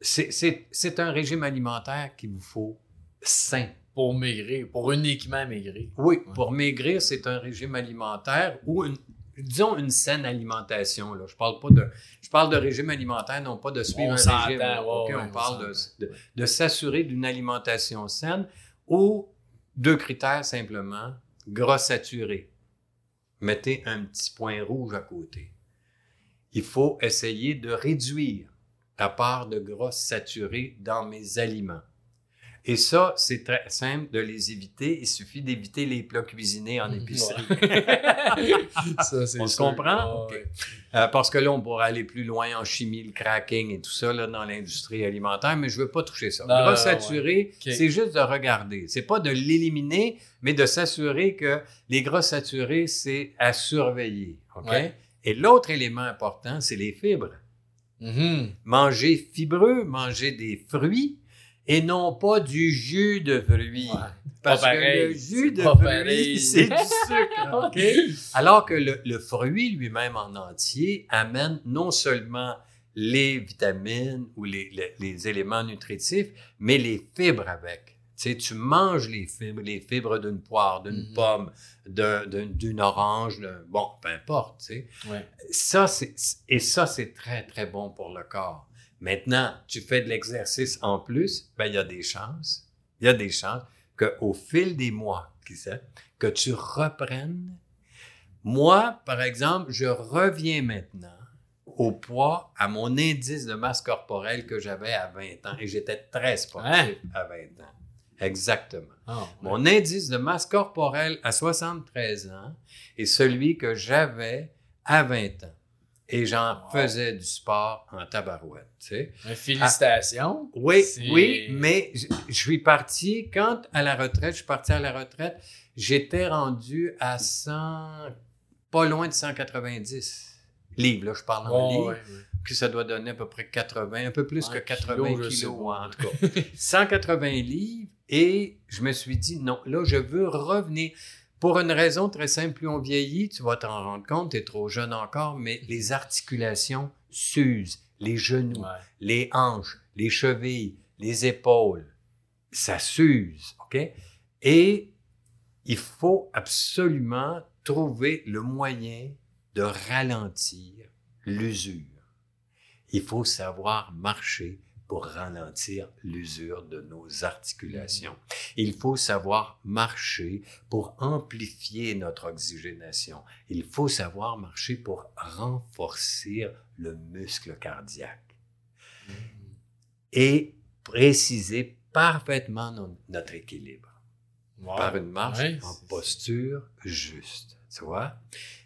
c'est- c'est c'est un régime alimentaire qu'il vous faut sain. Pour maigrir, pour uniquement maigrir. Oui, Ouais. pour maigrir, c'est un régime alimentaire ou une, disons une saine alimentation. Là. Je parle pas de, je parle de régime alimentaire, non pas de suivre On un régime. là. ouais, OK, ouais, on on parle de, de s'assurer d'une alimentation saine ou deux critères simplement gras saturé. Mettez un petit point rouge à côté. Il faut essayer de réduire la part de gras saturé dans mes aliments. Et ça, c'est très simple de les éviter. Il suffit d'éviter les plats cuisinés en épicerie. ça, c'est On se comprend? Ah. Euh, parce que là, on pourrait aller plus loin en chimie, le cracking et tout ça là, dans l'industrie alimentaire, mais je veux pas toucher ça. Non, saturé, c'est juste de regarder. C'est pas de l'éliminer, mais de s'assurer que les gras saturés, c'est à surveiller. Ouais. Et l'autre élément important, c'est les fibres. Mhm. Manger fibreux, manger des fruits et non pas du jus de fruits. Ouais. Parce Pas que pareil, le jus de fruits, c'est du sucre. OK? Alors que le, le fruit lui-même en entier amène non seulement les vitamines ou les, les- les éléments nutritifs, mais les fibres avec. Tu sais, tu manges les fibres, les fibres d'une poire, d'une Mhm. pomme, d'un- d'un- d'une orange, bon, peu importe, tu sais. Ouais. Ça, c'est, et ça, c'est très, très bon pour le corps. Maintenant, tu fais de l'exercice en plus, ben, il y a des chances, il y a des chances qu'au fil des mois, qui sait, que tu reprennes. Moi, par exemple, je reviens maintenant au poids, à mon indice de masse corporelle que j'avais à 20 ans. Et j'étais très sportif Hein? à 20 ans. Exactement. Ah, ouais. Mon indice de masse corporelle à 73 ans est celui que j'avais à 20 ans. Et j'en Wow. faisais du sport en tabarouette, tu sais. Félicitations. Oui, C'est- oui, mais je, je suis parti, quand à la retraite, je suis parti à la retraite, j'étais rendu à 100, pas loin de 190 livres, là, je parle en livres, ouais, ouais. puis ça doit donner à peu près 80, un peu plus que 80 kilos, kilos, en tout cas. 180 livres, et je me suis dit, non, là, je veux revenir. Pour une raison très simple, plus on vieillit, tu vas t'en rendre compte, tu es trop jeune encore, mais les articulations s'usent, les genoux, Ouais. les hanches, les chevilles, les épaules, ça s'use, OK? Et il faut absolument trouver le moyen de ralentir l'usure. Il faut savoir marcher pour ralentir l'usure de nos articulations. Il faut savoir marcher pour amplifier notre oxygénation. Il faut savoir marcher pour renforcer le muscle cardiaque et préciser parfaitement no- notre équilibre Wow. par une marche Ouais, en posture juste. Tu vois?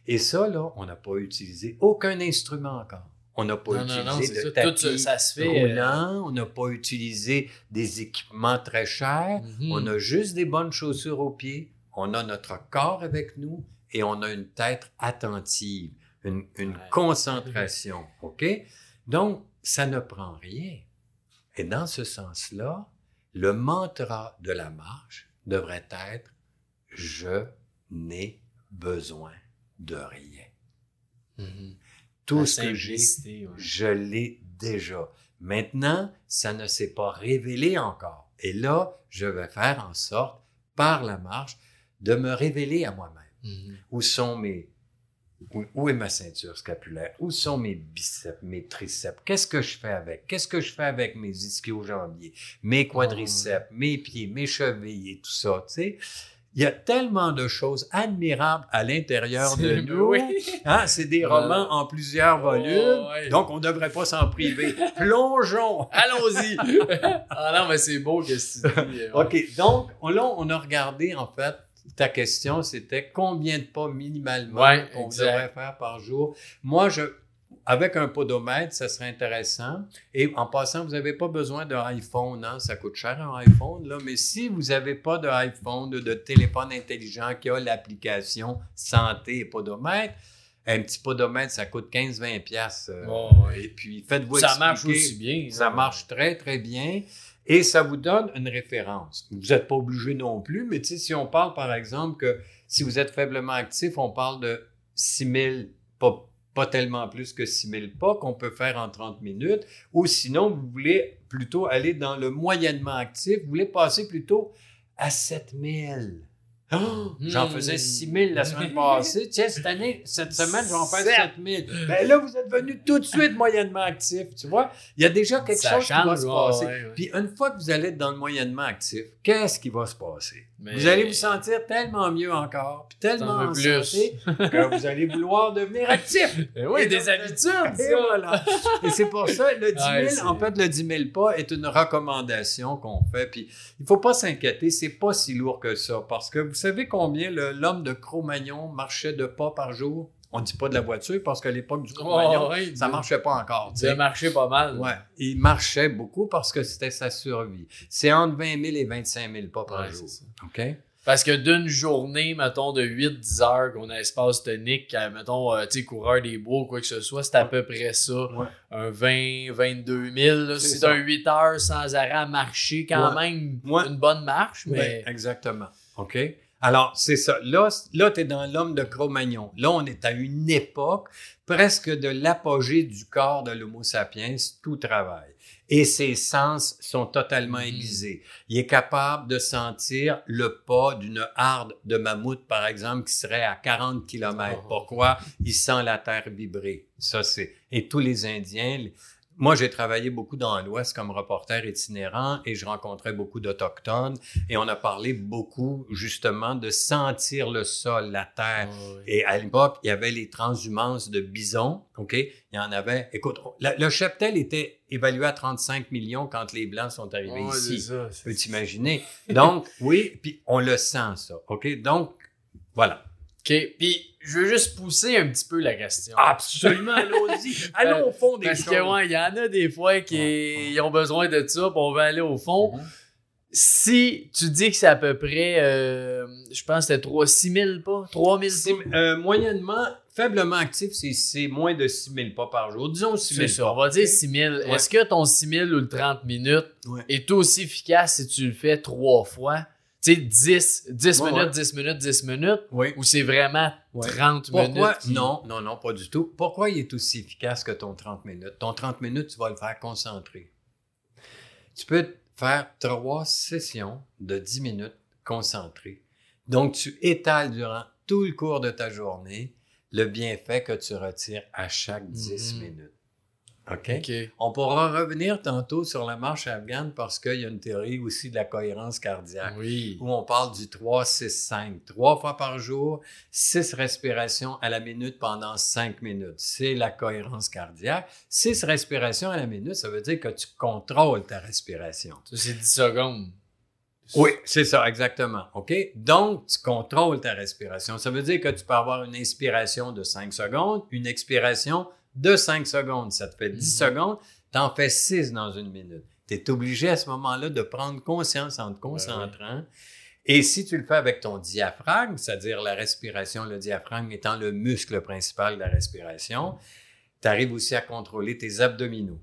Et ça, là, on n'a pas utilisé aucun instrument encore. On n'a pas Non, non, non, utilisé de ça. Tout tapis ça, ça se fait. euh, roulant, on n'a pas utilisé des équipements très chers, mhm. on a juste des bonnes chaussures aux pieds, on a notre corps avec nous et on a une tête attentive, une, une Ouais. concentration. OK? Donc, ça ne prend rien. Et dans ce sens-là, le mantra de la marche devrait être Je n'ai besoin de rien. Mhm. Tout La ce que j'ai, ouais. je l'ai déjà. Maintenant, ça ne s'est pas révélé encore. Et là, je vais faire en sorte, par la marche, de me révéler à moi-même. Mhm. Où sont mes... Où, où est ma ceinture scapulaire? Où sont mes biceps, mes triceps? Qu'est-ce que je fais avec? Qu'est-ce que je fais avec mes ischio-jambiers, mes quadriceps, mes pieds, mes chevilles et tout ça, tu sais? Il y a tellement de choses admirables à l'intérieur de nous. oui. Hein, c'est des romans en plusieurs volumes, Oh, ouais. donc on ne devrait pas s'en priver. Plongeons! Allons-y! ah non, mais c'est beau que tu dis. euh, ouais. OK, donc on- là, on a regardé en fait ta question, c'était combien de pas minimalement Ouais, on exact. devrait faire par jour. Moi, je, avec un podomètre, ça serait intéressant. Et en passant, vous n'avez pas besoin d'un iPhone, hein? ça coûte cher un iPhone, là. mais si vous n'avez pas d'iPhone, de, de téléphone intelligent qui a l'application santé et podomètre, un petit podomètre, ça coûte 15-20$. piastres, euh, et puis, faites-vous Ça marche aussi bien. Ça là. marche très, très bien. Et ça vous donne une référence. Vous n'êtes pas obligé non plus, mais si on parle, par exemple, que si vous êtes faiblement actif, on parle de 6 000, pas, pas tellement plus que 6 000 pas qu'on peut faire en 30 minutes. Ou sinon, vous voulez plutôt aller dans le moyennement actif, vous voulez passer plutôt à 7 000. Oh, J'en Hmm. faisais 6 000 la semaine passée. Tiens, cette année, cette semaine, je vais en faire Sept. 7 000. Ben là, vous êtes venu tout de suite moyennement actif. Tu vois, il y a déjà quelque Ça chose qui va se passer. ouais, ouais. Puis une fois que vous allez être dans le moyennement actif, qu'est-ce qui va se passer? Mais- Vous allez vous sentir tellement mieux encore, puis tellement en plus. santé que vous allez vouloir devenir actif. Eh oui, Et des donc, habitudes, Et voilà. Et c'est pour ça, le 10 000, Ouais, c'est- en fait, le 10 000 pas est une recommandation qu'on fait. Puis il faut pas s'inquiéter, c'est pas si lourd que ça. Parce que vous savez combien l'homme de Cro-Magnon marchait de pas par jour? On dit pas de la voiture parce qu'à l'époque du Oh, ouais, ça marchait pas encore. Ça marchait pas mal. Ouais, il marchait beaucoup parce que c'était sa survie. C'est entre 20 000 et 25 000 pas par Ouais, jour. OK? Parce que d'une journée, mettons, de 8-10 heures qu'on a espace tonique, à, mettons, euh, tu sais, coureur des bois ou quoi que ce soit, c'est à peu près ça. Ouais. Un 20, 22 000. là. C'est un 8 heures sans arrêt à marcher, quand Ouais. même une bonne marche, mais. Ben, exactement. OK? Alors, c'est ça. Là, là tu es dans l'homme de Cro-Magnon. Là, on est à une époque presque de l'apogée du corps de l'Homo sapiens, tout travail. Et ses sens sont totalement Mhm. aiguisés. Il est capable de sentir le pas d'une harde de mammouth, par exemple, qui serait à 40 km. Pourquoi? Il sent la terre vibrer. Ça, c'est... Et tous les Indiens... Moi, j'ai travaillé beaucoup dans l'Ouest comme reporter itinérant et je rencontrais beaucoup d'Autochtones et on a parlé beaucoup justement de sentir le sol, la terre. Ah. Et à l'époque, il y avait les transhumances de bisons, OK? Il y en avait... Écoute, la- le cheptel était évalué à 35 millions quand les Blancs sont arrivés Ouais, ici. ça. Tu peux t'imaginer? Donc, oui, puis on le sent, ça, OK? Donc, voilà. OK. Puis, je veux juste pousser un petit peu la question. Absolument, allons-y. Allons au fond des Parce choses. que, ouais, il y en a des fois qui Ouais, ont besoin de ça, puis on va aller au fond. Mhm. Si tu dis que c'est à peu près, euh, je pense que c'était 3, 6 000 pas, 3 000 Six- pas. euh, moyennement, faiblement actif, c'est- c'est moins de 6 000 pas par jour. Disons 6 000 C'est ça, pas. on va dire 6 000. Ouais. Est-ce que ton 6 000 ou le 30 minutes est aussi efficace si tu le fais trois fois? Tu sais, 10, 10 Ouais, minutes, ouais. 10 minutes, 10 minutes, Oui. ou c'est vraiment Ouais. 30 Pourquoi? minutes? qui- Non, non, non, pas du tout. Pourquoi il est aussi efficace que ton 30 minutes? Ton 30 minutes, tu vas le faire concentrer. Tu peux faire trois sessions de 10 minutes concentrées. Donc, tu étales durant tout le cours de ta journée le bienfait que tu retires à chaque 10 Mhm. minutes. OK? On pourra revenir tantôt sur la marche afghane parce qu'il y a une théorie aussi de la cohérence cardiaque Oui. où on parle du 3-6-5. Trois fois par jour, six respirations à la minute pendant cinq minutes. C'est la cohérence cardiaque. Six respirations à la minute, ça veut dire que tu contrôles ta respiration. C'est 10 secondes. Oui, c'est ça, exactement. OK? Donc, tu contrôles ta respiration. Ça veut dire que tu peux avoir une inspiration de 5 secondes, une expiration de 5 secondes. Ça te fait 10 Mhm. secondes, tu en fais 6 dans une minute. Tu es obligé à ce moment-là de prendre conscience en te concentrant. Et si tu le fais avec ton diaphragme, c'est-à-dire la respiration, le diaphragme étant le muscle principal de la respiration, tu arrives aussi à contrôler tes abdominaux.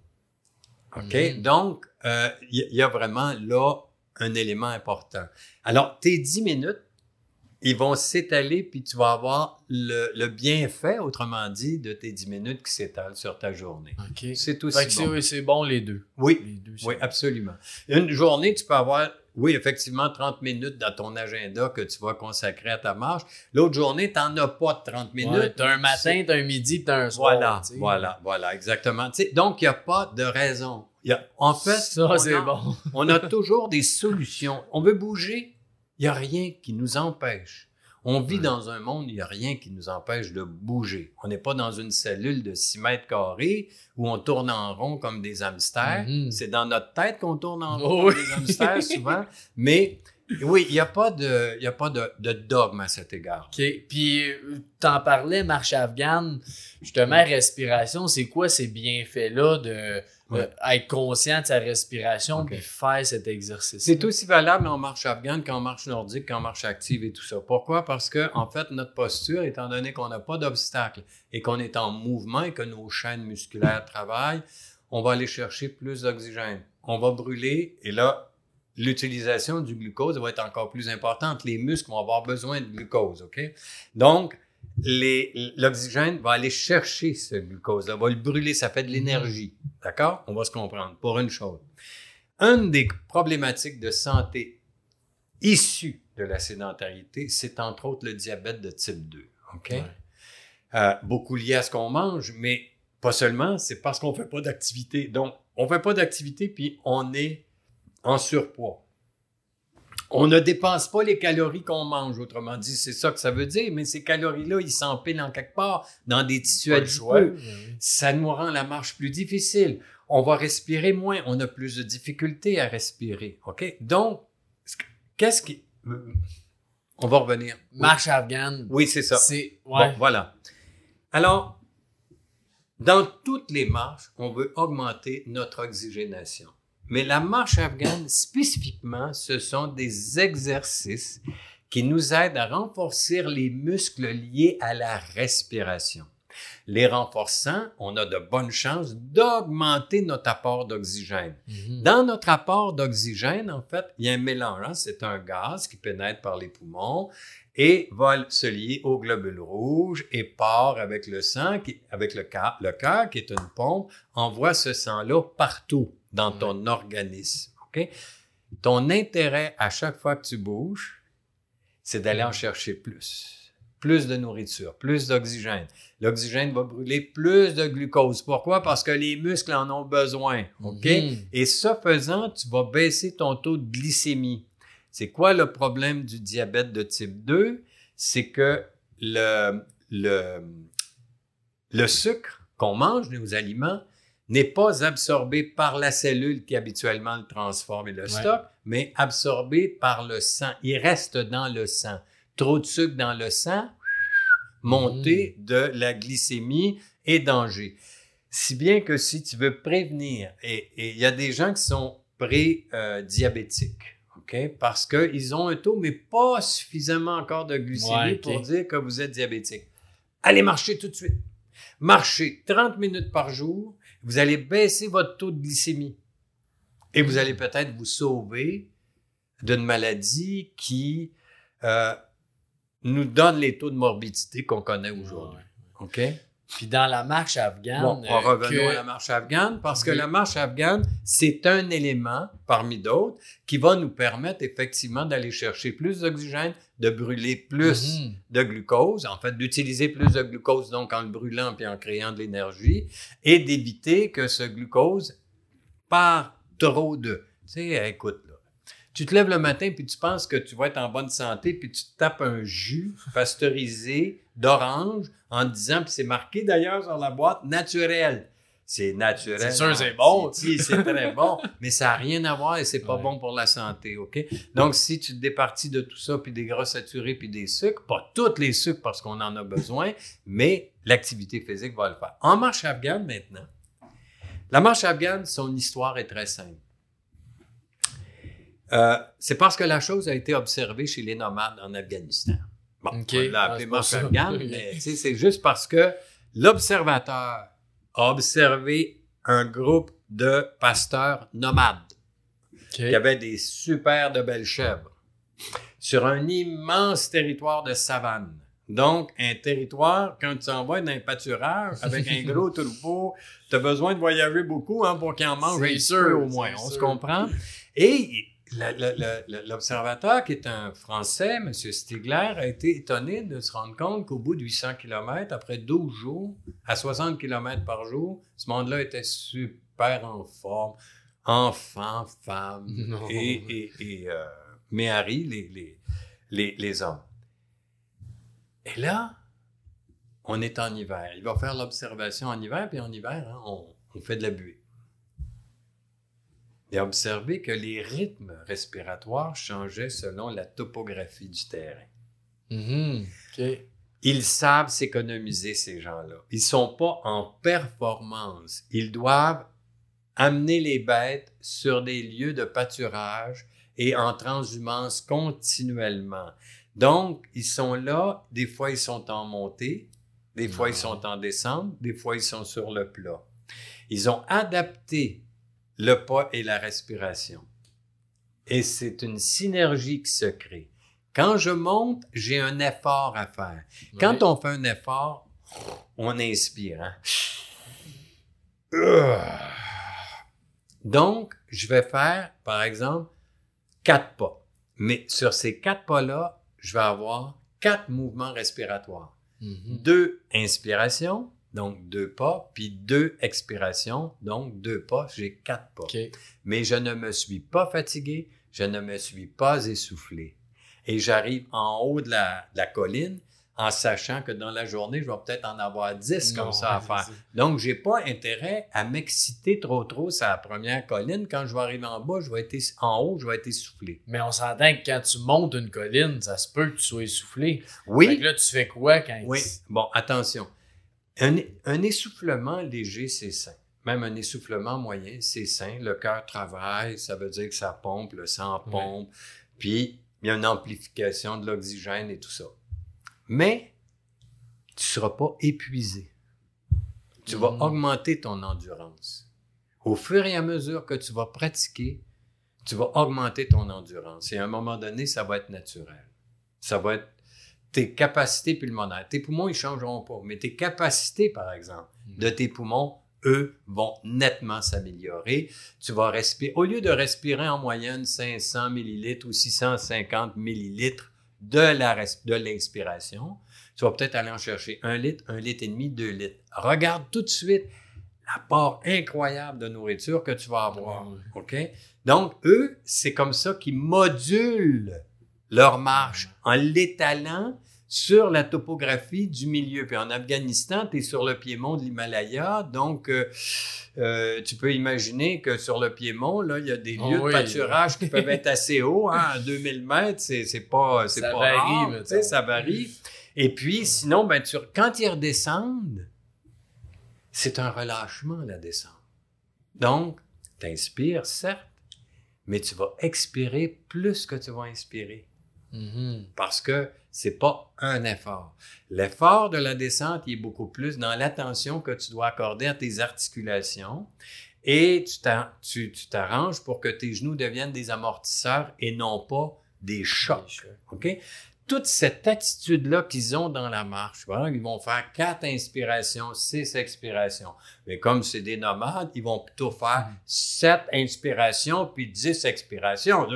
OK? Mhm. Donc, euh, il y, y a vraiment là un élément important. Alors, tes 10 minutes, ils vont s'étaler, puis tu vas avoir le, le bienfait, autrement dit, de tes 10 minutes qui s'étalent sur ta journée. OK. C'est aussi Fait que c'est- bon. oui, c'est bon les deux. Oui, Les deux, oui, bon. absolument. Une journée, tu peux avoir, oui, effectivement, 30 minutes dans ton agenda que tu vas consacrer à ta marche. L'autre journée, tu n'en as pas de 30 minutes. Ouais, t'as un matin, t'as un midi, t'as un soir. Voilà, tu voilà, voilà, exactement. Tu sais, donc, il n'y a pas de raison. Y a, en fait, ça, on c'est a- bon. on a toujours des solutions. On veut bouger, il n'y a rien qui nous empêche. On vit Ouais. dans un monde, il n'y a rien qui nous empêche de bouger. On n'est pas dans une cellule de 6 mètres carrés où on tourne en rond comme des hamsters. Mhm. C'est dans notre tête qu'on tourne en Oh rond oui. comme des hamsters souvent. Mais Oui, il n'y a pas, de, y a pas de, de dogme à cet égard. OK. Puis, euh, t'en parlais, marche afghane. Justement, respiration, c'est quoi ces bienfaits-là de Ouais. euh, être conscient de sa respiration puis faire cet exercice? C'est aussi valable en marche afghane qu'en marche nordique, qu'en marche active et tout ça. Pourquoi? Parce que, en fait, notre posture, étant donné qu'on n'a pas d'obstacle et qu'on est en mouvement et que nos chaînes musculaires travaillent, on va aller chercher plus d'oxygène. On va brûler et là, l'utilisation du glucose va être encore plus importante. Les muscles vont avoir besoin de glucose, OK? Donc, l'oxygène va aller chercher ce glucose-là, va le brûler, ça fait de l'énergie. D'accord? On va se comprendre pour une chose. Une des problématiques de santé issues de la sédentarité, c'est entre autres le diabète de type 2. OK? Ouais. Euh, beaucoup lié à ce qu'on mange, mais pas seulement, c'est parce qu'on ne fait pas d'activité. Donc, on ne fait pas d'activité, puis on est en surpoids. On ne dépense pas les calories qu'on mange, autrement dit, c'est ça que ça veut dire, mais ces calories-là, ils s'empilent en quelque part dans des tissus adipeux. oui. Ça nous rend la marche plus difficile. On va respirer moins, on a plus de difficultés à respirer. OK? Donc, qu'est-ce qui. On va revenir. Oui. Marche afghane, Oui, c'est ça. c'est... Ouais. Bon, voilà. Alors, dans toutes les marches, on veut augmenter notre oxygénation. Mais la marche afghane, spécifiquement, ce sont des exercices qui nous aident à renforcer les muscles liés à la respiration. Les renforçant, on a de bonnes chances d'augmenter notre apport d'oxygène. Mhm. Dans notre apport d'oxygène, en fait, il y a un mélange. hein. C'est un gaz qui pénètre par les poumons et va se lier aux globules rouges et part avec le sang, qui, avec le cœur, le cœur, qui est une pompe, envoie ce sang-là partout dans ton organisme. OK? Ton intérêt à chaque fois que tu bouges, c'est d'aller en chercher plus. Plus de nourriture, plus d'oxygène. L'oxygène va brûler plus de glucose. Pourquoi? Parce que les muscles en ont besoin. OK? Et ce faisant, tu vas baisser ton taux de glycémie. C'est quoi le problème du diabète de type 2? C'est que le, le, le sucre qu'on mange, nos aliments, n'est pas absorbé par la cellule qui habituellement le transforme et le stocke, mais absorbé par le sang. Il reste dans le sang. Trop de sucre dans le sang, montée de la glycémie et danger. Si bien que si tu veux prévenir, et il y a des gens qui sont pré-diabétiques, OK? Parce qu'ils ont un taux, mais pas suffisamment encore de glycémie Ouais, pour dire que vous êtes diabétique. Allez marcher tout de suite. Marchez 30 minutes par jour, vous allez baisser votre taux de glycémie. Et vous allez peut-être vous sauver d'une maladie qui euh, nous donne les taux de morbidité qu'on connaît aujourd'hui. OK? Puis dans la marche afghane... Bon, euh, revenons que- à la marche afghane, parce que Oui. la marche afghane, c'est un élément parmi d'autres qui va nous permettre effectivement d'aller chercher plus d'oxygène, de brûler plus Mhm. de glucose, en fait, d'utiliser plus de glucose, donc en le brûlant puis en créant de l'énergie, et d'éviter que ce glucose part trop de. Tu sais, écoute, là, tu te lèves le matin puis tu penses que tu vas être en bonne santé puis tu te tapes un jus pasteurisé d'orange en disant, puis c'est marqué d'ailleurs sur la boîte, naturel. C'est naturel. C'est sûr, c'est bon. C'est c'est très bon, mais ça n'a rien à voir et c'est pas Ouais. bon pour la santé, OK? Donc, si tu te départis de tout ça, puis des gras saturés, puis des sucres, pas tous les sucres parce qu'on en a besoin, mais l'activité physique va le faire. En marche afghane maintenant, la marche afghane, son histoire est très simple. Euh, c'est parce que la chose a été observée chez les nomades en Afghanistan. Bon, on l'a Ah, appelé Oui. mais c'est juste parce que l'observateur a observé un groupe de pasteurs nomades qui avaient des super de belles chèvres sur un immense territoire de savane. Donc, un territoire, quand tu envoies dans un pâturage avec un gros troupeau, tu as besoin de voyager beaucoup hein, pour qu'il en mange C'est un sûr, peu au moins. On se comprend? Et l'observateur, qui est un Français, M. Stigler, a été étonné de se rendre compte qu'au bout de 800 km, après 12 jours, à 60 km par jour, ce monde-là était super en forme. Enfants, femmes et, et, et euh, Méhari, les, les, les, les hommes. Et là, on est en hiver. Il va faire l'observation en hiver, puis en hiver, hein, on, on fait de la buée. Il a observé que les rythmes respiratoires changeaient selon la topographie du terrain. Mhm. OK. Ils savent s'économiser, ces gens-là. Ils sont pas en performance. Ils doivent amener les bêtes sur des lieux de pâturage et en transhumance continuellement. Donc, ils sont là, des fois ils sont en montée, des fois ils sont en descente, des fois ils sont sur le plat. Ils ont adapté le pas et la respiration. Et c'est une synergie qui se crée. Quand je monte, j'ai un effort à faire. Quand on fait un effort, on inspire. hein. Donc, je vais faire, par exemple, quatre pas. Mais sur ces quatre pas-là, je vais avoir quatre mouvements respiratoires. Mhm. Deux inspirations, donc deux pas, puis deux expirations, donc deux pas, j'ai quatre pas. Mais je ne me suis pas fatigué, je ne me suis pas essoufflé. Et j'arrive en haut de la, de la colline en sachant que dans la journée, je vais peut-être en avoir dix comme Non, ça à faire. Donc, j'ai pas intérêt à m'exciter trop trop sur la première colline. Quand je vais arriver en bas, je vais être en haut, je vais être essoufflé. Mais on s'entend que quand tu montes une colline, ça se peut que tu sois essoufflé. Fait Oui, que là, tu fais quoi quand oui. tu- Bon, attention. Un, un essoufflement léger, c'est sain. Même un essoufflement moyen, c'est sain. Le cœur travaille, ça veut dire que ça pompe, le sang pompe. Puis, il y a une amplification de l'oxygène et tout ça. Mais, tu ne seras pas épuisé. Tu vas Mhm. augmenter ton endurance. Au fur et à mesure que tu vas pratiquer, tu vas augmenter ton endurance. Et à un moment donné, ça va être naturel. Ça va être tes capacités pulmonaires. Tes poumons, ils ne changeront pas. Mais tes capacités, par exemple, de tes poumons, eux, vont nettement s'améliorer. Tu vas respirer, au lieu de respirer en moyenne 500 millilitres ou 650 millilitres de l'inspiration, tu vas peut-être aller en chercher un litre, un litre et demi, deux litres. Regarde tout de suite l'apport incroyable de nourriture que tu vas avoir. Ouais. OK? Donc, eux, c'est comme ça qu'ils modulent leur marche en l'étalant sur la topographie du milieu. Puis en Afghanistan, tu es sur le piémont de l'Himalaya, donc euh, euh, tu peux imaginer que sur le piémont, là, il y a des Oh lieux oui. de pâturage qui peuvent être assez hauts, hein, à 2000 mètres, c'est c'est pas, c'est Ça pas varie, rare, tu sais, ça varie. Et puis, sinon, ben, tu, quand ils redescendent, c'est un relâchement, la descente. Donc, tu inspires, certes, mais tu vas expirer plus que tu vas inspirer Mhm. parce que c'est pas un effort. L'effort de la descente il est beaucoup plus dans l'attention que tu dois accorder à tes articulations et tu t'ar- tu tu t'arranges pour que tes genoux deviennent des amortisseurs et non pas des chocs. OK? Toute cette attitude-là qu'ils ont dans la marche, voilà, ils vont faire quatre inspirations, six expirations. Mais comme c'est des nomades, ils vont plutôt faire sept inspirations puis dix expirations.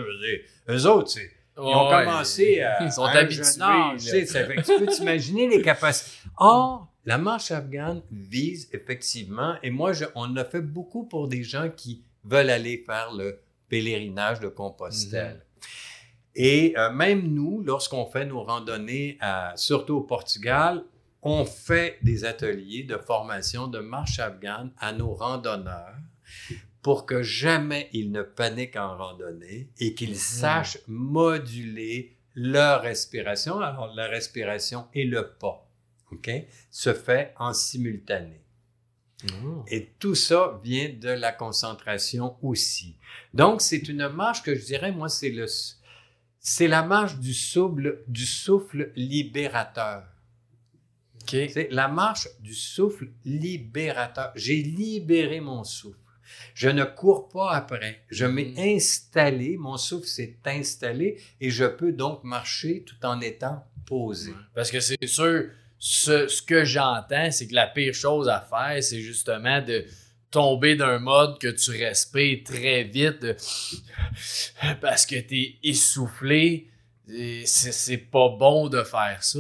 Eux autres, c'est ils ont Ouais. commencé à, Ils sont à habitués, tu sais, là. ça fait que tu peux t'imaginer les capacités. Or, la marche afghane vise effectivement, et moi, je- on a fait beaucoup pour des gens qui veulent aller faire le pèlerinage de Compostelle. Mhm. Et euh, même nous, lorsqu'on fait nos randonnées, à- surtout au Portugal, on fait des ateliers de formation de marche afghane à nos randonneurs pour que jamais ils ne paniquent en randonnée et qu'ils Mhm. sachent moduler leur respiration. Alors, la respiration et le pas, OK, se fait en simultané. Mhm. Et tout ça vient de la concentration aussi. Donc, c'est une marche que je dirais, moi, c'est le, c'est la marche du souffle, du souffle libérateur. OK. C'est la marche du souffle libérateur. J'ai libéré mon souffle. Je ne cours pas après. Je m'ai Mhm. installé, mon souffle s'est installé et je peux donc marcher tout en étant posé. Parce que c'est sûr, ce, ce que j'entends, c'est que la pire chose à faire, c'est justement de tomber d'un mode que tu respires très vite de- parce que t'es essoufflé. C'est c'est pas bon de faire ça.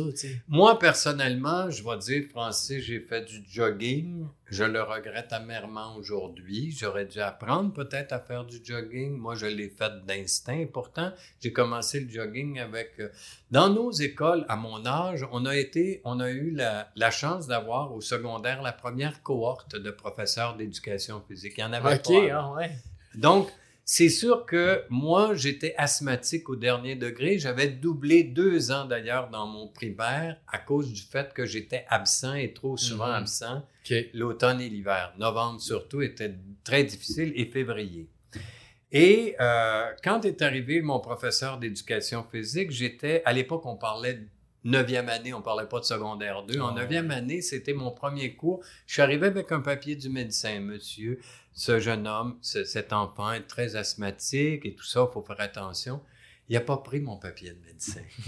Moi, personnellement, je vais dire, Francis, j'ai fait du jogging. Je le regrette amèrement aujourd'hui. J'aurais dû apprendre peut-être à faire du jogging. Moi, je l'ai fait d'instinct. Pourtant, j'ai commencé le jogging avec... euh, Dans nos écoles, à mon âge, on a été, on a eu la, la chance d'avoir au secondaire la première cohorte de professeurs d'éducation physique. Il y en avait Ok, pas avant. ah ouais. Donc, c'est sûr que moi, j'étais asthmatique au dernier degré. J'avais doublé deux ans d'ailleurs dans mon primaire à cause du fait que j'étais absent et trop souvent Mhm. absent. L'automne et l'hiver. Novembre surtout était très difficile et février. Et euh, quand est arrivé mon professeur d'éducation physique, j'étais, à l'époque, on parlait de neuvième année, on parlait pas de secondaire 2. En neuvième année, c'était mon premier cours. Je suis arrivé avec un papier du médecin, monsieur, ce jeune homme, ce- cet enfant est très asthmatique et tout ça, il faut faire attention. Il n'a pas pris mon papier de médecin.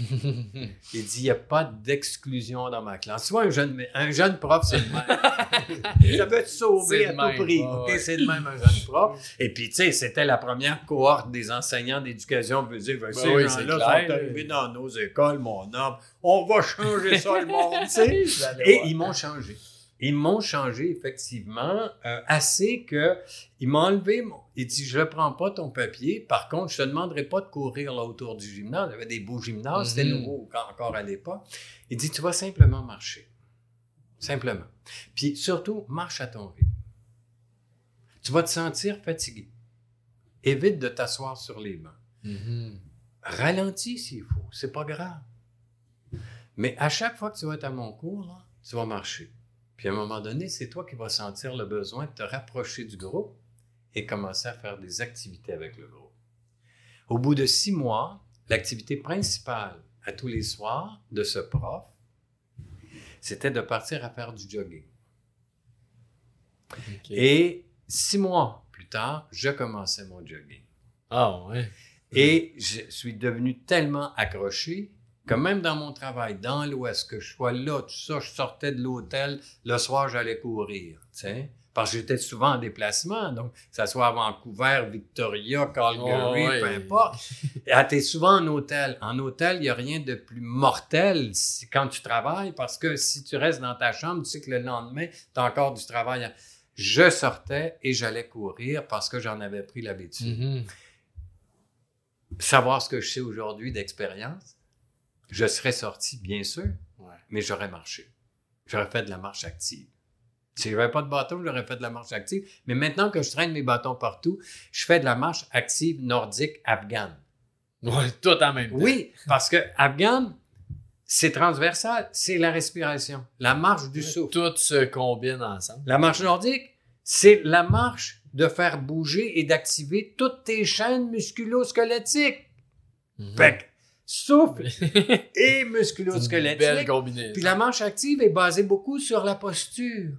Il dit, il n'y a pas d'exclusion dans ma classe. Soit un jeune, un jeune prof, c'est le même. Je veux te sauver à tout prix. ouais. C'est le même un jeune prof. Et puis, tu sais, c'était la première cohorte des enseignants d'éducation physique. Ben ces oui, gens-là sont arrivés dans nos écoles, mon homme. On va changer ça, le monde. Et ils m'ont changé. Ils m'ont changé, effectivement, euh, assez que il m'a enlevé mon... Il dit, je ne prends pas ton papier. Par contre, je te demanderai pas de courir là autour du gymnase. Il y avait des beaux gymnases. C'était Mhm. nouveau quand- encore à l'époque. Il dit, tu vas simplement marcher. Simplement. Puis surtout, marche à ton rythme. Tu vas te sentir fatigué. Évite de t'asseoir sur les bancs. Mhm. Ralentis s'il faut, c'est pas grave. Mais à chaque fois que tu vas être à mon cours, là, tu vas marcher. Puis à un moment donné, c'est toi qui vas sentir le besoin de te rapprocher du groupe et commencer à faire des activités avec le groupe. Au bout de six mois, l'activité principale à tous les soirs de ce prof, c'était de partir à faire du jogging. Et six mois plus tard, je commençais mon jogging. Ah, ouais. Et je suis devenu tellement accroché que même dans mon travail, dans l'Ouest, que je sois là, tout ça, je sortais de l'hôtel, le soir, j'allais courir, tu sais? Parce que j'étais souvent en déplacement, donc que ça soit à Vancouver, Victoria, Calgary, Oh, peu importe. Ah, t'es souvent en hôtel. En hôtel, il n'y a rien de plus mortel si- quand tu travailles, parce que si tu restes dans ta chambre, tu sais que le lendemain, tu as encore du travail. à- Je sortais et j'allais courir parce que j'en avais pris l'habitude Mhm. savoir ce que je sais aujourd'hui d'expérience, je serais sorti, bien sûr, Ouais. mais j'aurais marché. J'aurais fait de la marche active. Si j'avais pas de bâton, j'aurais fait de la marche active. Mais maintenant que je traîne mes bâtons partout, je fais de la marche active nordique afghane. Tout en même temps. Oui, parce que afghane, c'est transversal, c'est la respiration, la marche du souffle. Tout se combine ensemble. La marche nordique, c'est la marche de faire bouger et d'activer toutes tes chaînes musculo-squelettiques. Mhm. Souffle et musculo-squelettique. belle combinaison. Puis la marche active est basée beaucoup sur la posture.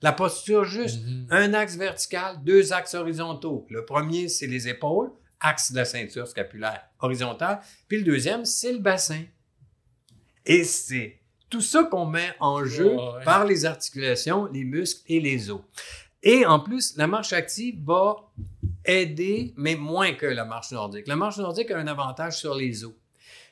La posture juste. Mhm. Un axe vertical, deux axes horizontaux. Le premier, c'est les épaules, axe de la ceinture scapulaire horizontale. Puis le deuxième, c'est le bassin. Et c'est tout ça qu'on met en jeu ouais. par les articulations, les muscles et les os. Et en plus, la marche active va aider, mais moins que la marche nordique. La marche nordique a un avantage sur les os.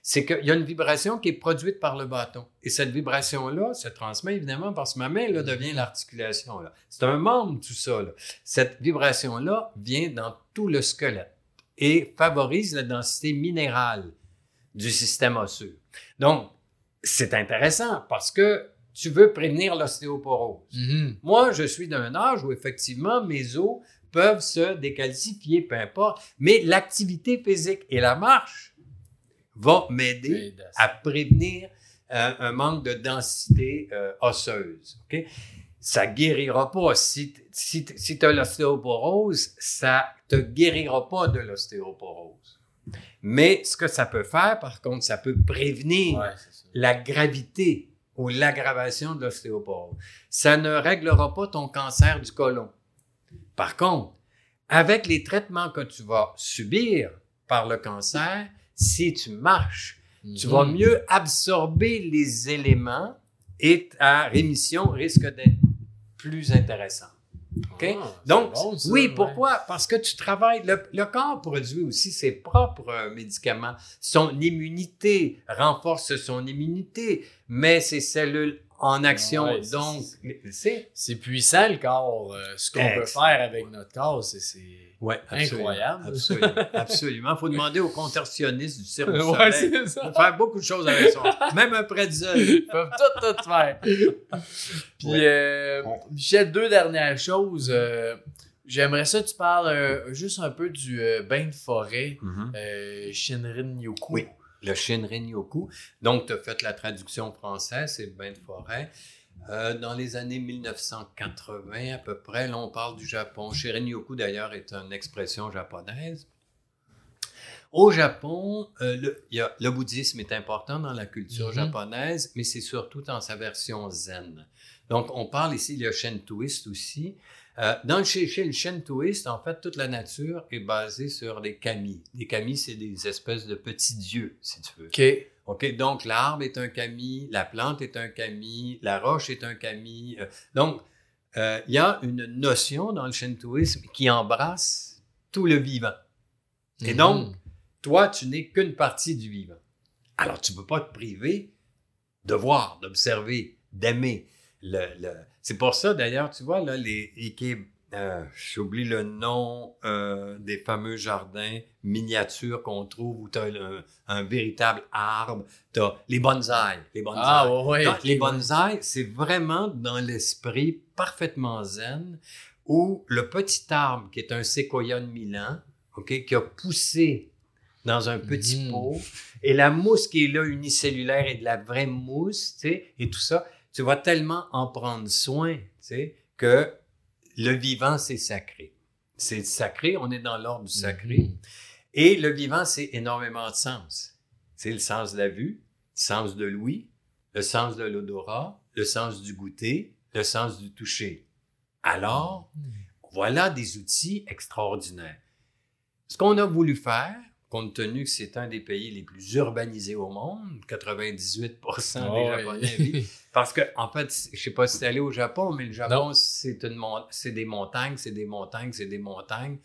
C'est qu'il y a une vibration qui est produite par le bâton. Et cette vibration-là se transmet évidemment parce que ma main là, devient l'articulation. C'est un membre, tout ça. Cette vibration-là vient dans tout le squelette et favorise la densité minérale du système osseux. Donc, c'est intéressant parce que tu veux prévenir l'ostéoporose. Mhm. Moi, je suis d'un âge où effectivement mes os peuvent se décalcifier, peu importe, mais l'activité physique et la marche va m'aider à prévenir euh, un manque de densité euh, osseuse. OK? Ça guérira pas. Si, tu as l'ostéoporose, ça te guérira pas de l'ostéoporose. Mais ce que ça peut faire, par contre, ça peut prévenir Ouais, la gravité ou l'aggravation de l'ostéoporose. Ça ne réglera pas ton cancer du côlon. Par contre, avec les traitements que tu vas subir par le cancer, si tu marches, tu vas Mhm. mieux absorber les éléments et ta rémission risque d'être plus intéressante. OK? Ah, Donc, bon, ça, oui, ouais. pourquoi? Parce que tu travailles, le, le corps produit aussi ses propres euh, médicaments. Son immunité renforce son immunité, met ses cellules en action. Ouais, Donc, c'est... Puissant le corps. euh, ce qu'on peut faire avec notre corps, c'est. Ouais, Incroyable. Absolument. Absolument. Il faut demander au contorsionniste du cirque du Ouais, soleil. ça. faut faire beaucoup de choses avec ça. Même un pretzel. Ils peuvent tout, tout faire. Puis, Ouais. euh, Michel, deux dernières choses. Euh, j'aimerais ça que tu parles euh, juste un peu du euh, bain de forêt Mhm. euh, Shinrin-yoku. Oui. Le Shinrin-yoku. Donc, tu as fait la traduction française, c'est le bain de forêt. Euh, dans les années 1980 à peu près, là, on parle du Japon. Shinrin-yoku, d'ailleurs, est une expression japonaise. Au Japon, euh, le, il y a- le bouddhisme est important dans la culture Mhm. japonaise, mais c'est surtout dans sa version zen. Donc, on parle ici, il y a shintoïste aussi. Euh, dans le, chez, chez le shintoïste, en fait, toute la nature est basée sur des kami. Les kami, c'est des espèces de petits dieux, si tu veux. OK. OK, donc l'arbre est un kami, la plante est un kami, la roche est un kami. Euh, donc, euh, il y a une notion dans le shintoïsme qui embrasse tout le vivant. Et Mhm. donc, toi, tu n'es qu'une partie du vivant. Alors, tu ne peux pas te priver de voir, d'observer, d'aimer. Le, le- C'est pour ça, d'ailleurs, tu vois, là, les Ike- euh, j'oublie le nom euh, des fameux jardins miniatures qu'on trouve où tu as un, un véritable arbre. Tu as les bonsaïs. Les bonsaïs. Ah, ouais. Donc, les ouais. bonsaïs, c'est vraiment dans l'esprit parfaitement zen où le petit arbre qui est un séquoia de Milan, qui a poussé dans un petit Mhm. pot, et la mousse qui est là unicellulaire et de la vraie mousse, tu sais, et tout ça, tu vas tellement en prendre soin, tu sais, que le vivant, c'est sacré. C'est sacré, on est dans l'ordre du sacré. Mhm. Et le vivant, c'est énormément de sens. C'est le sens de la vue, le sens de l'ouïe, le sens de l'odorat, le sens du goûter, le sens du toucher. Alors, voilà des outils extraordinaires. Ce qu'on a voulu faire, compte tenu que c'est un des pays les plus urbanisés au monde, 98 Ah des ouais. Japonais vivent parce que, en fait, je sais pas si tu es allé au Japon, mais le Japon, mon- c'est des montagnes, c'est des montagnes, c'est des montagnes,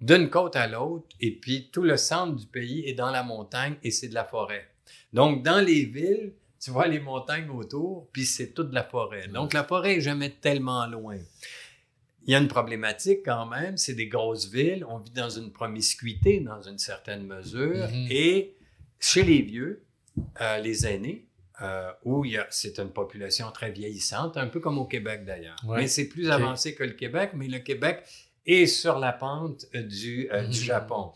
d'une côte à l'autre, et puis tout le centre du pays est dans la montagne et c'est de la forêt. Donc, dans les villes, tu vois les montagnes autour, puis c'est toute la forêt. Donc, la forêt est jamais tellement loin. Il y a une problématique quand même, c'est des grosses villes, on vit dans une promiscuité dans une certaine mesure, Mhm. et chez les vieux, euh, les aînés, euh, où c'est une population très vieillissante, un peu comme au Québec d'ailleurs. Ouais. Mais c'est plus avancé que le Québec, mais le Québec est sur la pente euh, du, euh, du Mhm. Japon.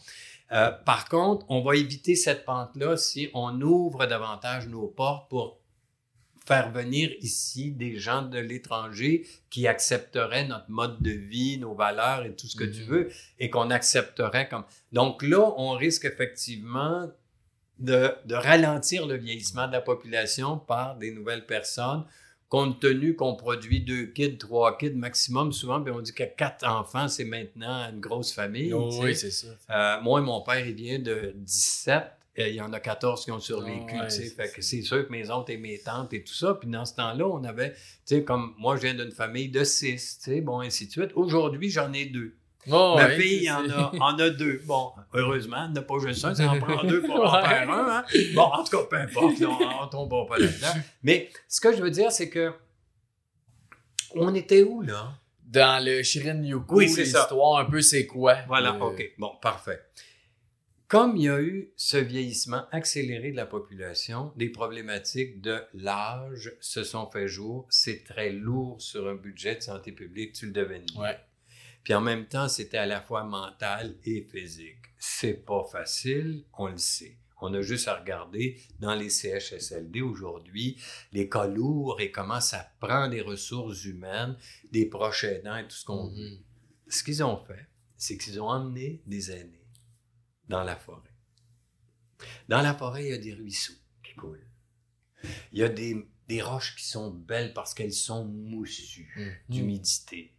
Par contre, on va éviter cette pente-là si on ouvre davantage nos portes pour faire venir ici des gens de l'étranger qui accepteraient notre mode de vie, nos valeurs et tout ce que tu Mhm. veux, et qu'on accepterait comme... Donc là, on risque effectivement de, de ralentir le vieillissement de la population par des nouvelles personnes, compte tenu qu'on produit deux kids, trois kids maximum, souvent, puis on dit que quatre enfants, c'est maintenant une grosse famille. Oh, oui, c'est ça. Euh, moi, mon père, il vient de 17. Et il y en a 14 qui ont survécu. Ouais, tu sais. c'est fait que ça. c'est sûr que mes oncles et mes tantes et tout ça. Puis dans ce temps-là, on avait, tu sais, comme moi, je viens d'une famille de 6, tu sais, bon, ainsi de suite. Aujourd'hui, j'en ai deux. Oh, Ma ouais, fille en a, en a deux. Bon, heureusement, elle n'a pas juste un, ça en prend deux pour en faire un. hein. Bon, en tout cas, peu importe, on ne tombera pas là-dedans. Mais ce que je veux dire, c'est que on était où, là? Dans le Shirin-yoku, Oui, c'est ça. l'histoire un peu c'est quoi? Voilà, Euh, OK. Bon, parfait. Comme il y a eu ce vieillissement accéléré de la population, des problématiques de l'âge se sont fait jour. C'est très lourd sur un budget de santé publique, tu le devais. Ouais. Puis en même temps, c'était à la fois mental et physique. C'est pas facile, on le sait. On a juste à regarder dans les CHSLD aujourd'hui les cas lourds et comment ça prend des ressources humaines, des proches aidants et tout ce qu'on veut Mhm. ce qu'ils ont fait, c'est qu'ils ont emmené des aînés dans la forêt. Dans la forêt, il y a des ruisseaux qui coulent. Il y a des, des roches qui sont belles parce qu'elles sont moussues Mhm. d'humidité.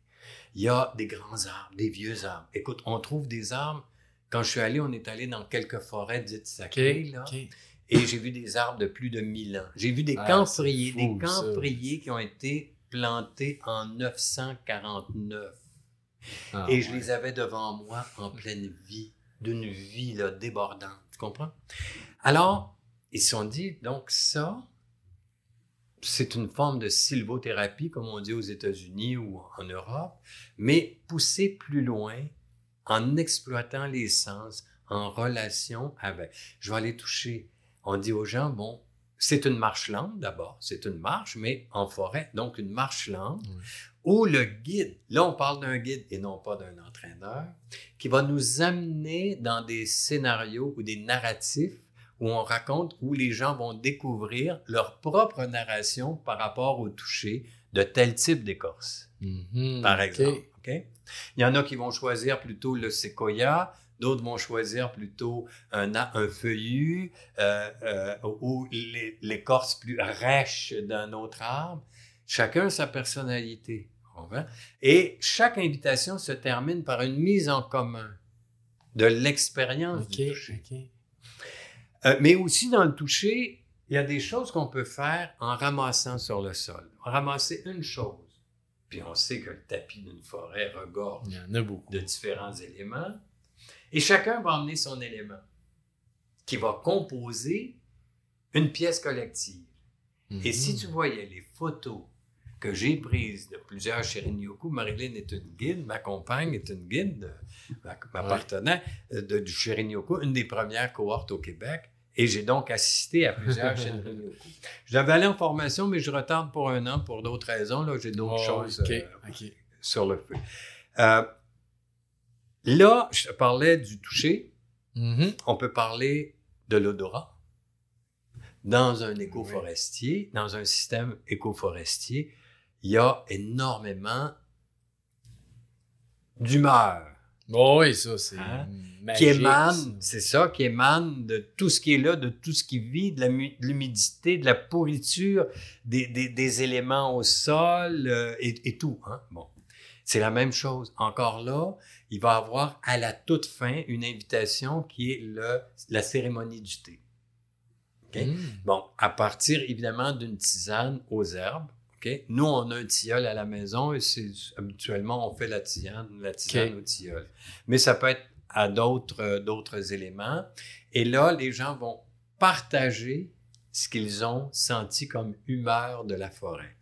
Il y a des grands arbres, des vieux arbres. Écoute, on trouve des arbres. Quand je suis allé, on est allé dans quelques forêts dites sacrées, là, et j'ai vu des arbres de plus de 1000 ans. J'ai vu des Ah, camphriers, fou, des ça. camphriers qui ont été plantés en 949. Ah, Et je ouais. les avais devant moi en pleine vie, d'une vie là, débordante. Tu comprends? Alors, ils se sont dit, donc ça, c'est une forme de sylvothérapie, comme on dit aux États-Unis ou en Europe, mais poussée plus loin en exploitant les sens, en relation avec. Je vais aller toucher. On dit aux gens, bon, c'est une marche lente d'abord, c'est une marche, mais en forêt, donc une marche lente. Ou le guide, là on parle d'un guide et non pas d'un entraîneur, qui va nous amener dans des scénarios ou des narratifs où on raconte, où les gens vont découvrir leur propre narration par rapport au toucher de tel type d'écorce, Mhm, par exemple. OK? Il y en a qui vont choisir plutôt le séquoia, d'autres vont choisir plutôt un, feuillu euh, euh, ou l'écorce plus rêche d'un autre arbre. Chacun sa personnalité. Et chaque invitation se termine par une mise en commun de l'expérience Ok, du toucher. Euh, mais aussi dans le toucher, il y a des choses qu'on peut faire en ramassant sur le sol. Ramasser une chose. Puis on sait que le tapis d'une forêt regorge Il y en a beaucoup. de différents éléments. Et chacun va emmener son élément qui va composer une pièce collective. Et si Mhm. tu voyais les photos que j'ai prises de plusieurs Shirin-yoku, Marilyn est une guide, ma compagne est une guide, ma, ma Ouais. partenaire euh, de, du une des premières cohortes au Québec. Et j'ai donc assisté à plusieurs Shirin-yoku. Je devais aller en formation, mais je retarde pour un an pour d'autres raisons. Là, j'ai d'autres Ouais, choses euh, ok. sur le feu. Euh, là, je te parlais du toucher. Mhm. On peut parler de l'odorat. Dans un écoforestier, dans un système écoforestier, il y a énormément d'humeur oui, ça, c'est Hein? qui émane, c'est ça, qui émane de tout ce qui est là, de tout ce qui vit, de l'humidité, de la pourriture, des, des- des éléments au sol euh, et, et tout. Hein? Bon, c'est la même chose. Encore là, il va y avoir à la toute fin une invitation qui est le, la cérémonie du thé. Mhm. Bon, à partir évidemment d'une tisane aux herbes. Nous, on a un tilleul à la maison et c'est habituellement on fait la tisane, la tisane OK. au tilleul. Mais ça peut être à d'autres euh, d'autres éléments. Et là, les gens vont partager ce qu'ils ont senti comme humeur de la forêt.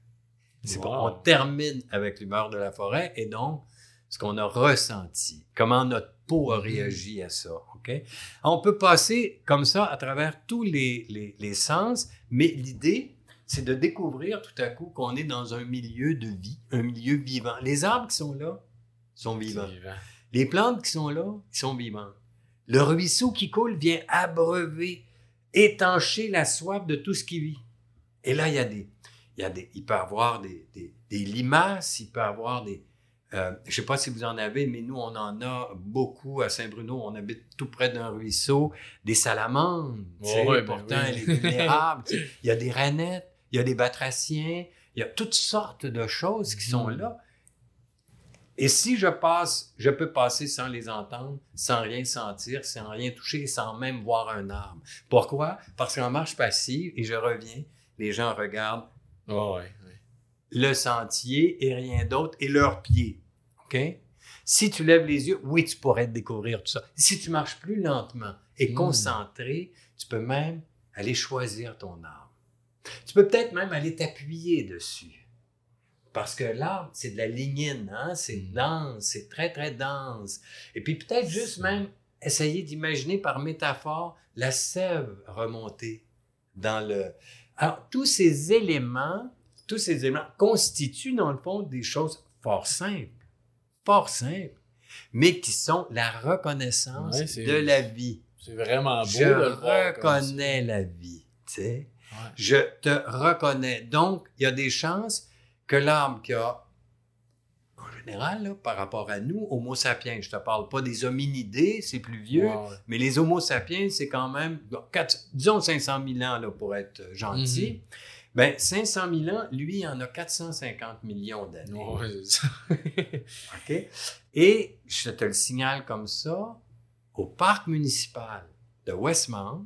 C'est. On termine avec l'humeur de la forêt et donc ce qu'on a ressenti, comment notre peau a réagi à ça. OK? On peut passer comme ça à travers tous les, les- les sens, mais l'idée, c'est de découvrir tout à coup qu'on est dans un milieu de vie, un milieu vivant. Les arbres qui sont là sont vivants. Vivant. Les plantes qui sont là, sont vivantes. Le ruisseau qui coule vient abreuver, étancher la soif de tout ce qui vit. Et là, il y a des, il y a des, il peut y avoir des, des, des limaces, il peut y avoir des, euh, je sais pas si vous en avez, mais nous, on en a beaucoup à Saint-Bruno. On habite tout près d'un ruisseau, des salamandres, tu sais, ben pourtant, oui. elle est vulnérable. tu sais. Il y a des rainettes, il y a des batraciens, il y a toutes sortes de choses qui sont Mhm. là. Et si je passe, je peux passer sans les entendre, sans rien sentir, sans rien toucher, sans même voir un arbre. Pourquoi? Parce qu'en marche passive, et je reviens, les gens regardent ouais, ouais. le sentier et rien d'autre, et leurs pieds. OK? Si tu lèves les yeux, oui, tu pourrais découvrir tout ça. Si tu marches plus lentement et Mm. concentré, tu peux même aller choisir ton arbre. Tu peux peut-être même aller t'appuyer dessus. Parce que l'arbre, c'est de la lignine, hein? c'est Mm. dense, c'est très, très dense. Et puis peut-être juste même essayer d'imaginer par métaphore la sève remonter dans le... Alors, tous ces éléments, tous ces éléments constituent dans le fond des choses fort simples, fort simples, mais qui sont la reconnaissance Ouais, de la vie. C'est vraiment beau Je de le voir reconnais la vie, tu sais. Ouais. Je te reconnais. Donc, il y a des chances que l'arbre qui a, en général, là, par rapport à nous, Homo sapiens, je te parle pas des hominidés, c'est plus vieux, mais les Homo sapiens, c'est quand même, quatre- disons 500 000 ans là, pour être gentil. Mhm. Ben, 500 000 ans, lui, il en a 450 millions d'années. Ouais. OK? Et je te le signale comme ça, au parc municipal de Westmount,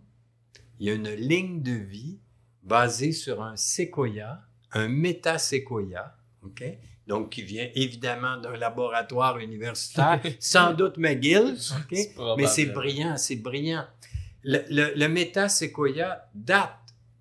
il y a une ligne de vie basée sur un séquoia, un métaséquoia, OK? Donc, qui vient évidemment d'un laboratoire universitaire, sans doute McGill. Mais c'est brillant, c'est brillant. Le, le, le métaséquoia date,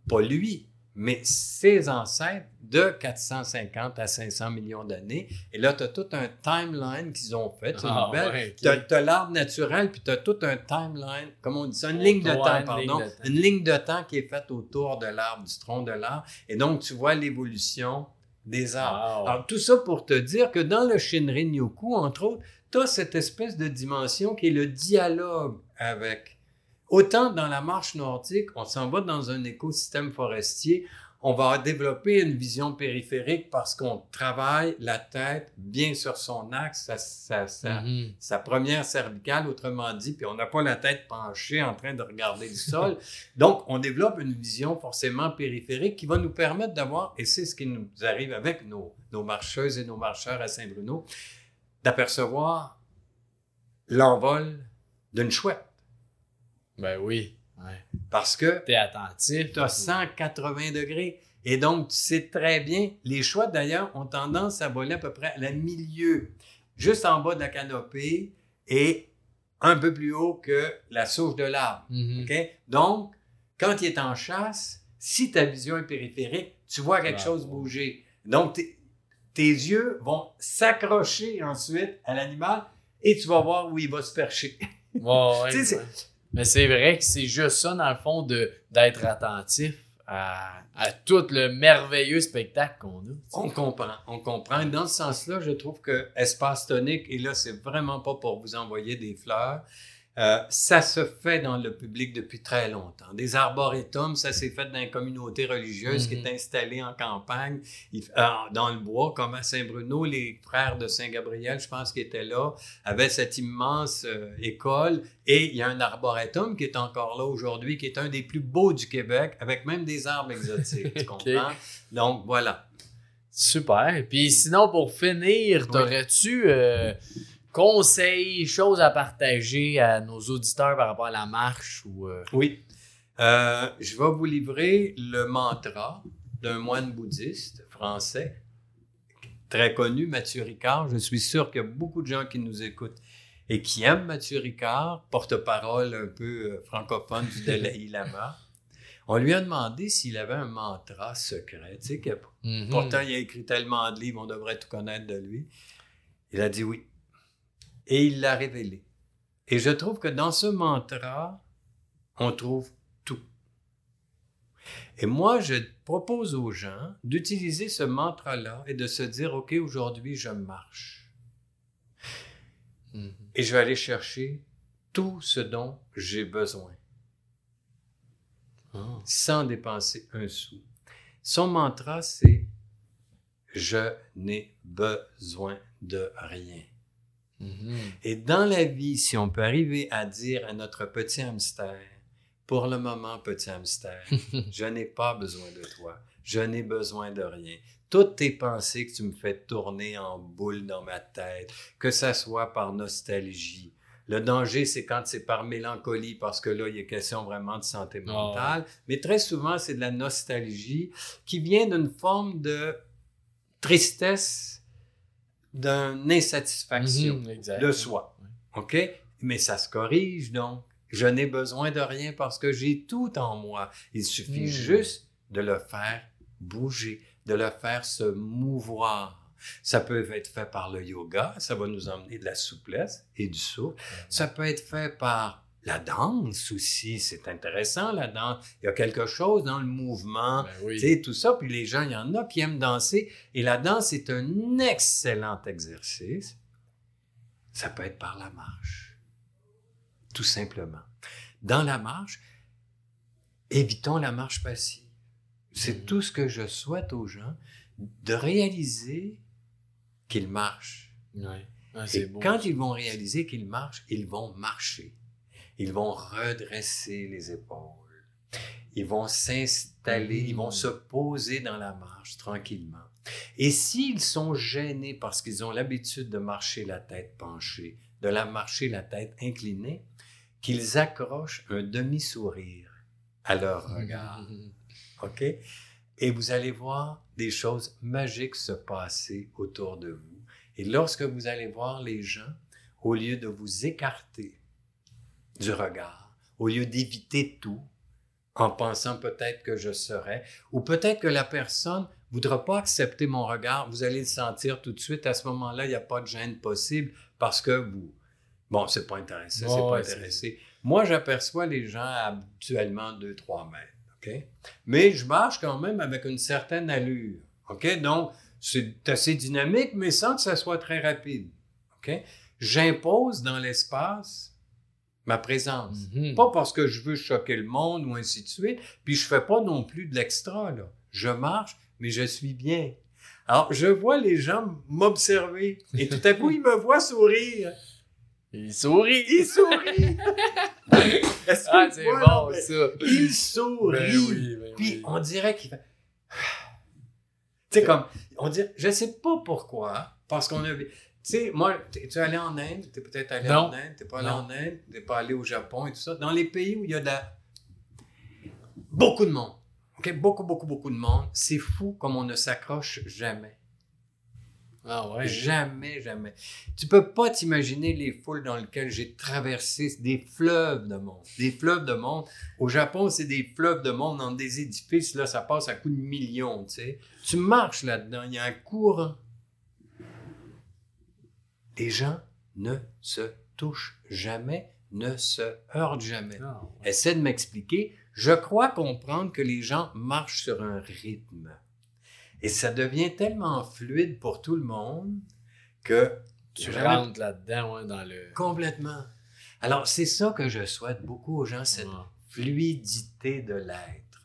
pas lui, mais ses ancêtres de 450 à 500 millions d'années. Et là, tu as tout un timeline qu'ils ont fait. Ah, ouais, ok. T'as as, l'arbre naturel, puis tu as tout un timeline, comme on dit ça, une ligne de temps, une pardon. ligne de temps. Une ligne de temps qui est faite autour de l'arbre, du tronc de l'arbre. Et donc, tu vois l'évolution des arbres. Wow. Alors, tout ça pour te dire que dans le Shinrin-yoku, entre autres, tu as cette espèce de dimension qui est le dialogue avec. Autant dans la marche nordique, on s'en va dans un écosystème forestier, on va développer une vision périphérique parce qu'on travaille la tête bien sur son axe, sa, sa- sa- Mhm. sa première cervicale, autrement dit, puis on n'a pas la tête penchée en train de regarder le sol. Donc, on développe une vision forcément périphérique qui va nous permettre d'avoir, et c'est ce qui nous arrive avec nos, nos marcheuses et nos marcheurs à Saint-Bruno, d'apercevoir l'envol d'une chouette. Ben oui. Ouais. Parce que T'es attentif. tu as 180 degrés. Et donc, tu sais très bien, les chouettes d'ailleurs ont tendance à voler à peu près à la milieu, juste en bas de la canopée et un peu plus haut que la souche de l'arbre. Mhm. OK? Donc, quand il est en chasse, si ta vision est périphérique, tu vois quelque chose bouger. Donc, tes- yeux vont s'accrocher ensuite à l'animal et tu vas voir où il va se percher. Ouais, ouais. Mais c'est vrai que c'est juste ça, dans le fond, de, d'être attentif à, à tout le merveilleux spectacle qu'on a. On comprend, on comprend. Dans ce sens-là, je trouve que Espace Tonique, et là, c'est vraiment pas pour vous envoyer des fleurs, euh, ça se fait dans le public depuis très longtemps. Des arboretums, ça s'est fait dans une communauté religieuse qui Mhm. est installée en campagne, euh, dans le bois, comme à Saint-Bruno. Les frères de Saint-Gabriel, je pense, qui étaient là, avaient cette immense euh, école. Et il y a un arboretum qui est encore là aujourd'hui, qui est un des plus beaux du Québec, avec même des arbres exotiques. tu comprends? Donc, voilà. Super. Puis sinon, pour finir, t'aurais-tu euh, conseils, choses à partager à nos auditeurs par rapport à la marche ou. euh, Oui. Euh, je vais vous livrer le mantra d'un moine bouddhiste français, très connu, Mathieu Ricard. Je suis sûr qu'il y a beaucoup de gens qui nous écoutent et qui aiment Mathieu Ricard, porte-parole un peu euh, francophone du Dalai Lama. On lui a demandé s'il avait un mantra secret. Tu sais, que mhm. Pourtant, il a écrit tellement de livres, on devrait tout connaître de lui. Il a dit oui. Et il l'a révélé. Et je trouve que dans ce mantra, on trouve tout. Et moi, je propose aux gens d'utiliser ce mantra-là et de se dire, OK, aujourd'hui, je marche. Mhm. Et je vais aller chercher tout ce dont j'ai besoin Ah. sans dépenser un sou. Son mantra, c'est Je n'ai besoin de rien. Mhm. Et dans la vie, si on peut arriver à dire à notre petit hamster, pour le moment, petit hamster, je n'ai pas besoin de toi, je n'ai besoin de rien. Toutes tes pensées que tu me fais tourner en boule dans ma tête, que ça soit par nostalgie. Le danger, c'est quand c'est par mélancolie, parce que là, il est question vraiment de santé Ah mentale. Mais très souvent, c'est de la nostalgie qui vient d'une forme de tristesse, d'une insatisfaction Mhm, de soi. OK? Mais ça se corrige donc. Je n'ai besoin de rien parce que j'ai tout en moi. Il suffit Hmm. juste de le faire bouger, de le faire se mouvoir. Ça peut être fait par le yoga, ça va nous emmener de la souplesse et du souffle. Ça peut être fait par la danse aussi, c'est intéressant la danse. Il y a quelque chose dans le mouvement, Ben oui. tu sais, tout ça. Puis les gens, il y en a qui aiment danser. Et la danse est un excellent exercice. Ça peut être par la marche. Tout simplement. Dans la marche, évitons la marche passive. C'est Mhm. tout ce que je souhaite aux gens, de réaliser qu'ils marchent. Ouais. Ah, Et quand ils vont réaliser qu'ils marchent, ils vont marcher. Ils vont redresser les épaules. Ils vont s'installer, ils vont se poser dans la marche tranquillement. Et s'ils sont gênés parce qu'ils ont l'habitude de marcher la tête penchée, de la marcher la tête inclinée, qu'ils accrochent un demi-sourire à leur regard. Mhm. OK? Et vous allez voir des choses magiques se passer autour de vous. Et lorsque vous allez voir les gens, au lieu de vous écarter du regard, au lieu d'éviter tout, en pensant peut-être que je serai, ou peut-être que la personne voudra pas accepter mon regard, vous allez le sentir tout de suite. À ce moment-là, il n'y a pas de gêne possible parce que vous, bon, c'est pas intéressé, c'est pas ouais, intéressé. Moi, j'aperçois les gens habituellement 2-3 mètres. OK? Mais je marche quand même avec une certaine allure. OK? Donc, c'est assez dynamique, mais sans que ça soit très rapide. OK? J'impose dans l'espace ma présence. Mhm. Pas parce que je veux choquer le monde ou ainsi de suite. Puis je fais pas non plus de l'extra, là. Je marche, mais je suis bien. Alors, je vois les gens m'observer. Et tout à coup, ils me voient sourire. Il sourit. Ils sourient. Est-ce Ah, c'est bon, ça. Ils sourient. Ben oui, ben Puis oui. on dirait qu'il fait... Tu sais, comme, on dirait, je sais pas pourquoi, parce qu'on a... Tu sais, moi, tu es allé en Inde, t'es peut-être allé Non. en Inde, t'es pas allé Non. en Inde, t'es pas allé au Japon et tout ça. Dans les pays où il y a de la- beaucoup de monde, OK? Beaucoup, beaucoup, beaucoup de monde, c'est fou comme on ne s'accroche jamais. Ah ouais. Jamais, jamais. Tu peux pas t'imaginer les foules dans lesquelles j'ai traversé des fleuves de monde. Des fleuves de monde. Au Japon, c'est des fleuves de monde dans des édifices. Là, ça passe à coups de millions, tu sais. Tu marches là-dedans, il y a un courant. Les gens ne se touchent jamais, ne se heurtent jamais. Ouais. Essaie de m'expliquer. Je crois comprendre que les gens marchent sur un rythme. Et ça devient tellement fluide pour tout le monde que Tu rentres là-dedans, dans le. Complètement. Alors, c'est ça que je souhaite beaucoup aux gens, cette Ouais. fluidité de l'être.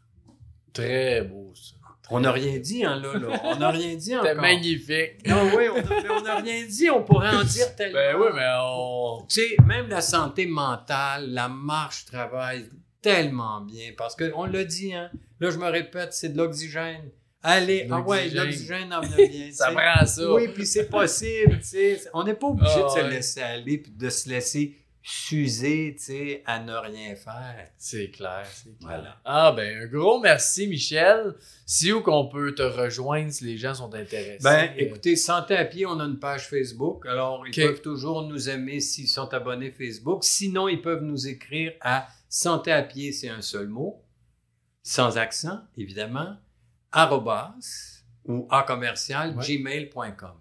Très beau, ça. On n'a rien dit, hein, là, là. On n'a rien dit C'était encore. magnifique. Non, oui, on n'a on n'a rien dit. On pourrait en dire tellement. Ben oui, mais on. Tu sais, même la santé mentale, la marche travaille tellement bien parce qu'on l'a dit, hein. Là, je me répète, c'est de l'oxygène. Allez, ah ouais, L'oxygène. en bien. Ça prend ça. Oui, puis c'est possible, tu sais. On n'est pas obligé Ah, de se ouais. laisser aller puis de se laisser s'user, tu sais, à ne rien faire. C'est clair, c'est clair. Voilà. Ah ben un gros merci Michel. Si où qu'on peut te rejoindre si les gens sont intéressés. Ben, euh, écoutez, Santé à pied, on a une page Facebook. Alors, ils peuvent toujours nous aimer s'ils sont abonnés Facebook. Sinon, ils peuvent nous écrire à Santé à pied, c'est un seul mot, sans accent, évidemment, arrobas ou à commercial Ouais. gmail.com.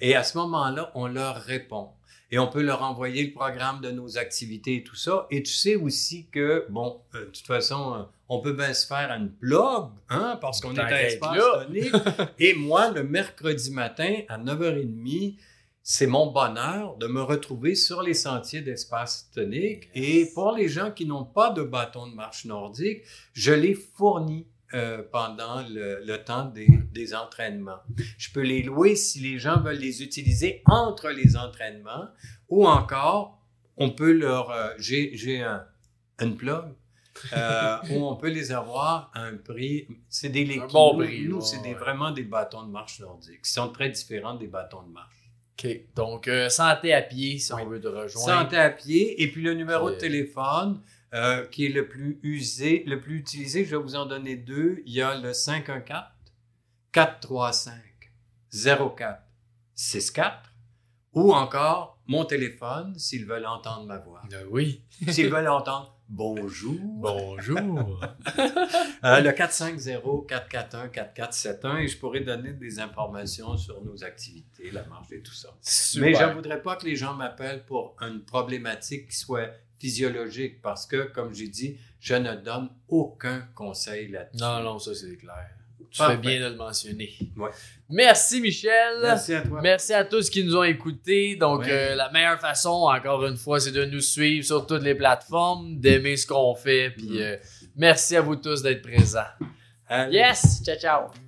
Et à ce moment-là, on leur répond. Et on peut leur envoyer le programme de nos activités et tout ça. Et tu sais aussi que, bon, euh, de toute façon, euh, on peut bien se faire une blog, hein, parce qu'on est à Espace. Tonique. Et moi, le mercredi matin, à 9h30, c'est mon bonheur de me retrouver sur les sentiers d'Espace Tonique. Et pour les gens qui n'ont pas de bâton de marche nordique, je les fournis euh, pendant le, le temps des, des entraînements. Je peux les louer si les gens veulent les utiliser entre les entraînements ou encore, on peut leur... euh, J'ai un, une plug euh, où on peut les avoir à un prix... C'est des Lekino. bon prix, Nous, ouais, c'est des- vraiment des bâtons de marche nordiques qui sont très différents des bâtons de marche. OK. Donc euh, santé à pied si Oui. on veut te rejoindre. Santé à pied. Et puis le numéro de téléphone euh, qui est le plus usé, le plus utilisé, je vais vous en donner deux. Il y a le 514 435 04 64 ou encore mon téléphone s'ils veulent entendre ma voix. Euh, oui. S'ils veulent entendre bonjour. Bonjour. Euh, le 450-441-4471 et je pourrais donner des informations sur nos activités, la marche et tout ça. Mais je ne voudrais pas que les gens m'appellent pour une problématique qui soit physiologique parce que, comme j'ai dit, je ne donne aucun conseil là-dessus. Non, non, ça c'est clair. Tu Parfait. fais bien de le mentionner. Ouais. Merci Michel. Merci à toi. Merci à tous qui nous ont écoutés. Donc, Ouais. euh, la meilleure façon, encore une fois, c'est de nous suivre sur toutes les plateformes, d'aimer ce qu'on fait. Puis, Mm. euh, merci à vous tous d'être présents. Allez. Yes! Ciao, ciao!